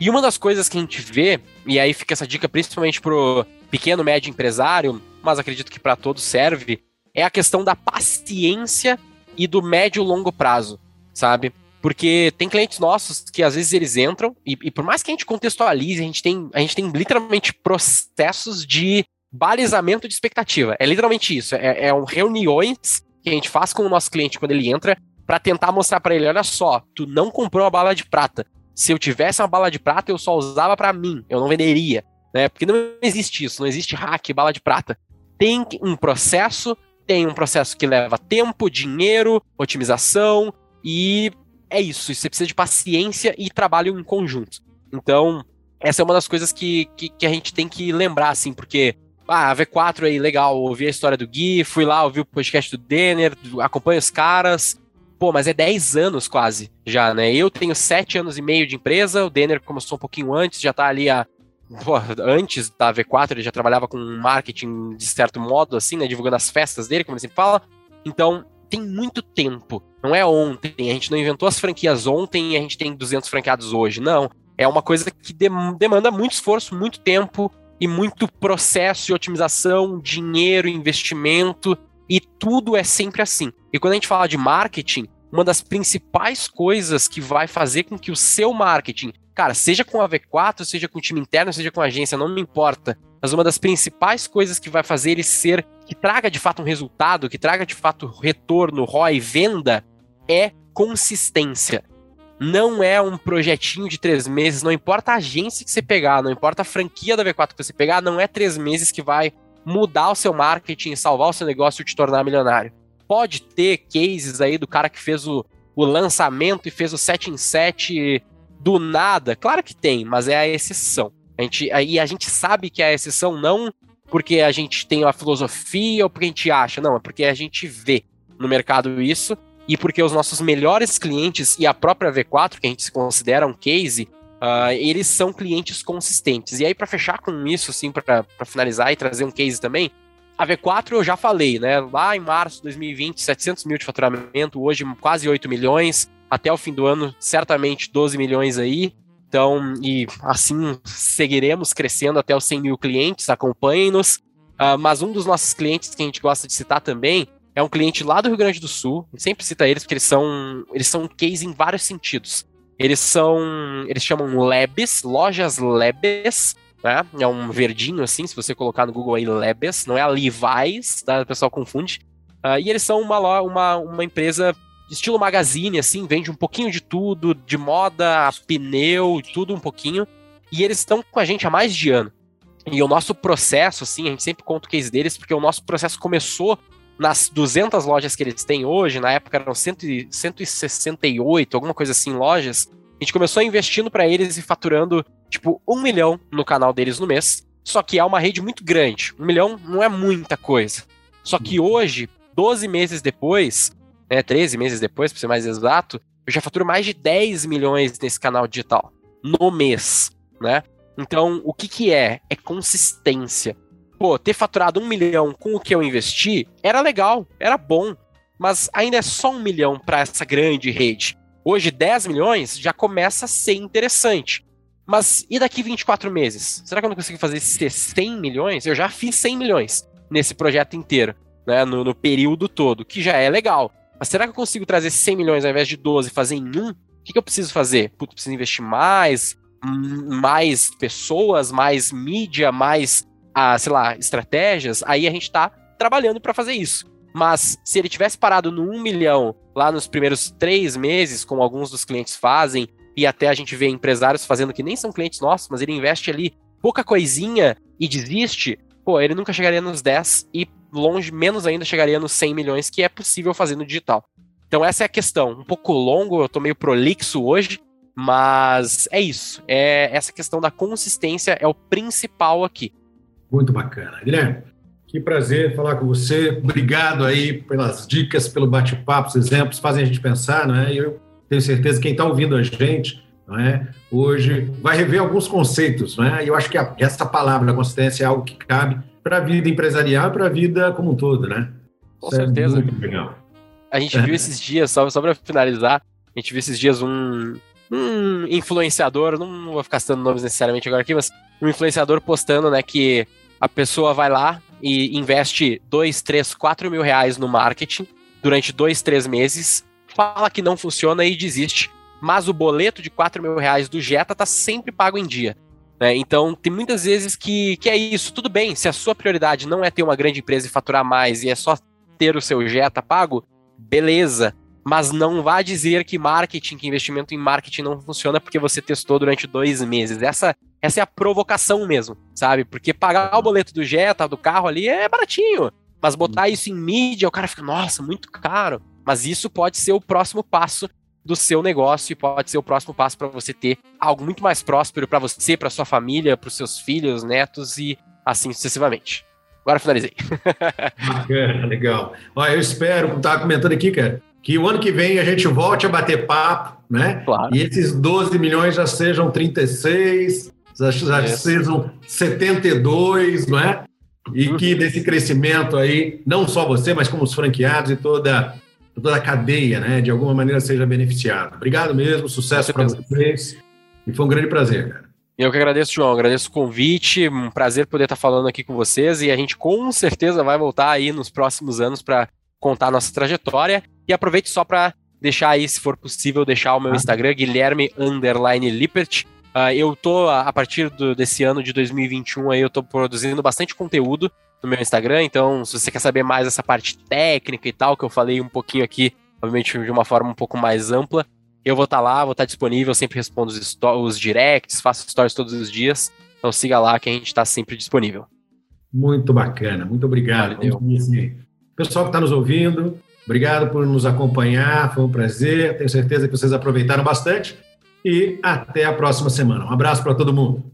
E uma das coisas que a gente vê, e aí fica essa dica principalmente pro pequeno, médio empresário, mas acredito que para todos serve, é a questão da paciência e do médio e longo prazo, sabe? Porque tem clientes nossos que às vezes eles entram, e, e, por mais que a gente contextualize, a gente tem, a gente tem literalmente processos de balizamento de expectativa. É literalmente isso. É, é um reuniões que a gente faz com o nosso cliente quando ele entra para tentar mostrar para ele: olha só, tu não comprou a bala de prata. Se eu tivesse uma bala de prata, eu só usava para mim, eu não venderia. Né? Porque não existe isso, não existe hack, bala de prata. Tem um processo, tem um processo que leva tempo, dinheiro, otimização e é isso. Você precisa de paciência e trabalho em conjunto. Então, essa é uma das coisas que, que, que a gente tem que lembrar, assim, porque ah, a V4 aí, legal, ouvi a história do Gui, fui lá, ouvi o podcast do Denner, acompanho os caras, Pô, mas é 10 anos quase já, né? Eu tenho 7 anos e meio de empresa, o Denner começou um pouquinho antes, já tá ali a. Pô, antes da V4, ele já trabalhava com marketing de certo modo, assim, né? Divulgando as festas dele, como ele sempre fala. Então, tem muito tempo. Não é ontem. A gente não inventou as franquias ontem e a gente tem 200 franqueados hoje. Não. É uma coisa que demanda muito esforço, muito tempo e muito processo de otimização, dinheiro, investimento. E tudo é sempre assim. E quando a gente fala de marketing, uma das principais coisas que vai fazer com que o seu marketing, cara, seja com a V4, seja com o time interno, seja com a agência, não me importa, mas uma das principais coisas que vai fazer ele ser, que traga de fato um resultado, que traga de fato retorno, ROI, venda, é consistência. Não é um projetinho de três meses, não importa a agência que você pegar, não importa a franquia da V4 que você pegar, não é três meses que vai mudar o seu marketing, salvar o seu negócio e te tornar milionário pode ter cases aí do cara que fez o, o lançamento e fez o 7 em 7 do nada? Claro que tem, mas é a exceção. A gente, aí a gente sabe que é a exceção não porque a gente tem uma filosofia ou porque a gente acha, não, é porque a gente vê no mercado isso e porque os nossos melhores clientes e a própria V4, que a gente se considera um case, uh, eles são clientes consistentes. E aí, para fechar com isso, assim, para finalizar e trazer um case também, a V4 eu já falei, né? Lá em março de 2020, 700 mil de faturamento, hoje quase 8 milhões. Até o fim do ano, certamente 12 milhões aí. Então, e assim seguiremos crescendo até os 100 mil clientes, acompanhem-nos. Uh, mas um dos nossos clientes que a gente gosta de citar também é um cliente lá do Rio Grande do Sul. Sempre cita eles porque eles são, eles são um case em vários sentidos. Eles são, eles chamam labs, lojas labs, né? É um verdinho assim, se você colocar no Google aí Lebes, não é a Levi's, tá? O pessoal confunde. Uh, e eles são uma, uma, uma empresa estilo magazine, assim, vende um pouquinho de tudo, de moda, pneu, tudo um pouquinho. E eles estão com a gente há mais de ano. E o nosso processo, assim, a gente sempre conta o case deles, porque o nosso processo começou nas 200 lojas que eles têm hoje, na época eram 100, 168, alguma coisa assim, lojas. A gente começou investindo para eles e faturando, tipo, um milhão no canal deles no mês. Só que é uma rede muito grande. Um milhão não é muita coisa. Só que hoje, 12 meses depois, né, 13 meses depois, para ser mais exato, eu já faturo mais de 10 milhões nesse canal digital no mês, né? Então, o que que é? É consistência. Pô, ter faturado um milhão com o que eu investi era legal, era bom, mas ainda é só um milhão para essa grande rede. Hoje, 10 milhões já começa a ser interessante. Mas e daqui 24 meses? Será que eu não consigo fazer esses 100 milhões? Eu já fiz 100 milhões nesse projeto inteiro, né, no, no período todo, que já é legal. Mas será que eu consigo trazer 100 milhões ao invés de 12 e fazer em um? O que, que eu preciso fazer? Puto, preciso investir mais, mais pessoas, mais mídia, mais, ah, sei lá, estratégias. Aí a gente tá trabalhando para fazer isso. Mas se ele tivesse parado no 1 milhão lá nos primeiros três meses, como alguns dos clientes fazem, e até a gente vê empresários fazendo que nem são clientes nossos, mas ele investe ali pouca coisinha e desiste, pô, ele nunca chegaria nos 10 e longe, menos ainda chegaria nos 100 milhões que é possível fazer no digital. Então essa é a questão. Um pouco longo, eu tô meio prolixo hoje, mas é isso. É essa questão da consistência é o principal aqui. Muito bacana. Guilherme, que prazer falar com você. Obrigado aí pelas dicas, pelo bate-papo, os exemplos, fazem a gente pensar, não é? Eu tenho certeza que quem está ouvindo a gente, não é? Hoje vai rever alguns conceitos, não é? E eu acho que a, essa palavra, a consistência, é algo que cabe para a vida empresarial e para a vida como um todo, né? Com Isso é certeza. É a gente viu esses dias, só, só para finalizar, a gente viu esses dias um, um influenciador, não vou ficar citando nomes necessariamente agora aqui, mas um influenciador postando, né, que a pessoa vai lá e investe 2, 3, 4 mil reais no marketing durante dois, três meses, fala que não funciona e desiste. Mas o boleto de 4 mil reais do Jetta tá sempre pago em dia. Né? Então, tem muitas vezes que, que é isso. Tudo bem, se a sua prioridade não é ter uma grande empresa e faturar mais e é só ter o seu Jetta pago, beleza. Mas não vá dizer que marketing, que investimento em marketing não funciona porque você testou durante dois meses. Essa, essa é a provocação mesmo, sabe? Porque pagar o boleto do Jetta, do carro ali, é baratinho. Mas botar isso em mídia, o cara fica, nossa, muito caro. Mas isso pode ser o próximo passo do seu negócio e pode ser o próximo passo para você ter algo muito mais próspero para você, para sua família, para os seus filhos, netos e assim sucessivamente. Agora finalizei. Bacana, legal. Olha, eu espero, estava comentando aqui, cara, que o ano que vem a gente volte a bater papo, né? Claro. E esses 12 milhões já sejam 36, já, já sejam 72, não é? E que desse crescimento aí, não só você, mas como os franqueados e toda toda a cadeia, né, de alguma maneira seja beneficiada. Obrigado mesmo, sucesso para vocês. E foi um grande prazer, cara. Eu que agradeço, João, agradeço o convite, um prazer poder estar falando aqui com vocês e a gente com certeza vai voltar aí nos próximos anos para contar a nossa trajetória e aproveite só para deixar aí, se for possível, deixar o meu ah. Instagram, Guilherme Underline Lippert. Uh, eu tô, a partir do, desse ano de 2021 aí, eu tô produzindo bastante conteúdo no meu Instagram. Então, se você quer saber mais essa parte técnica e tal, que eu falei um pouquinho aqui, obviamente de uma forma um pouco mais ampla, eu vou estar tá lá, vou estar tá disponível, sempre respondo os, os directs, faço stories todos os dias. Então siga lá que a gente está sempre disponível. Muito bacana, muito obrigado. Pessoal que está nos ouvindo, obrigado por nos acompanhar, foi um prazer. Tenho certeza que vocês aproveitaram bastante. E até a próxima semana. Um abraço para todo mundo.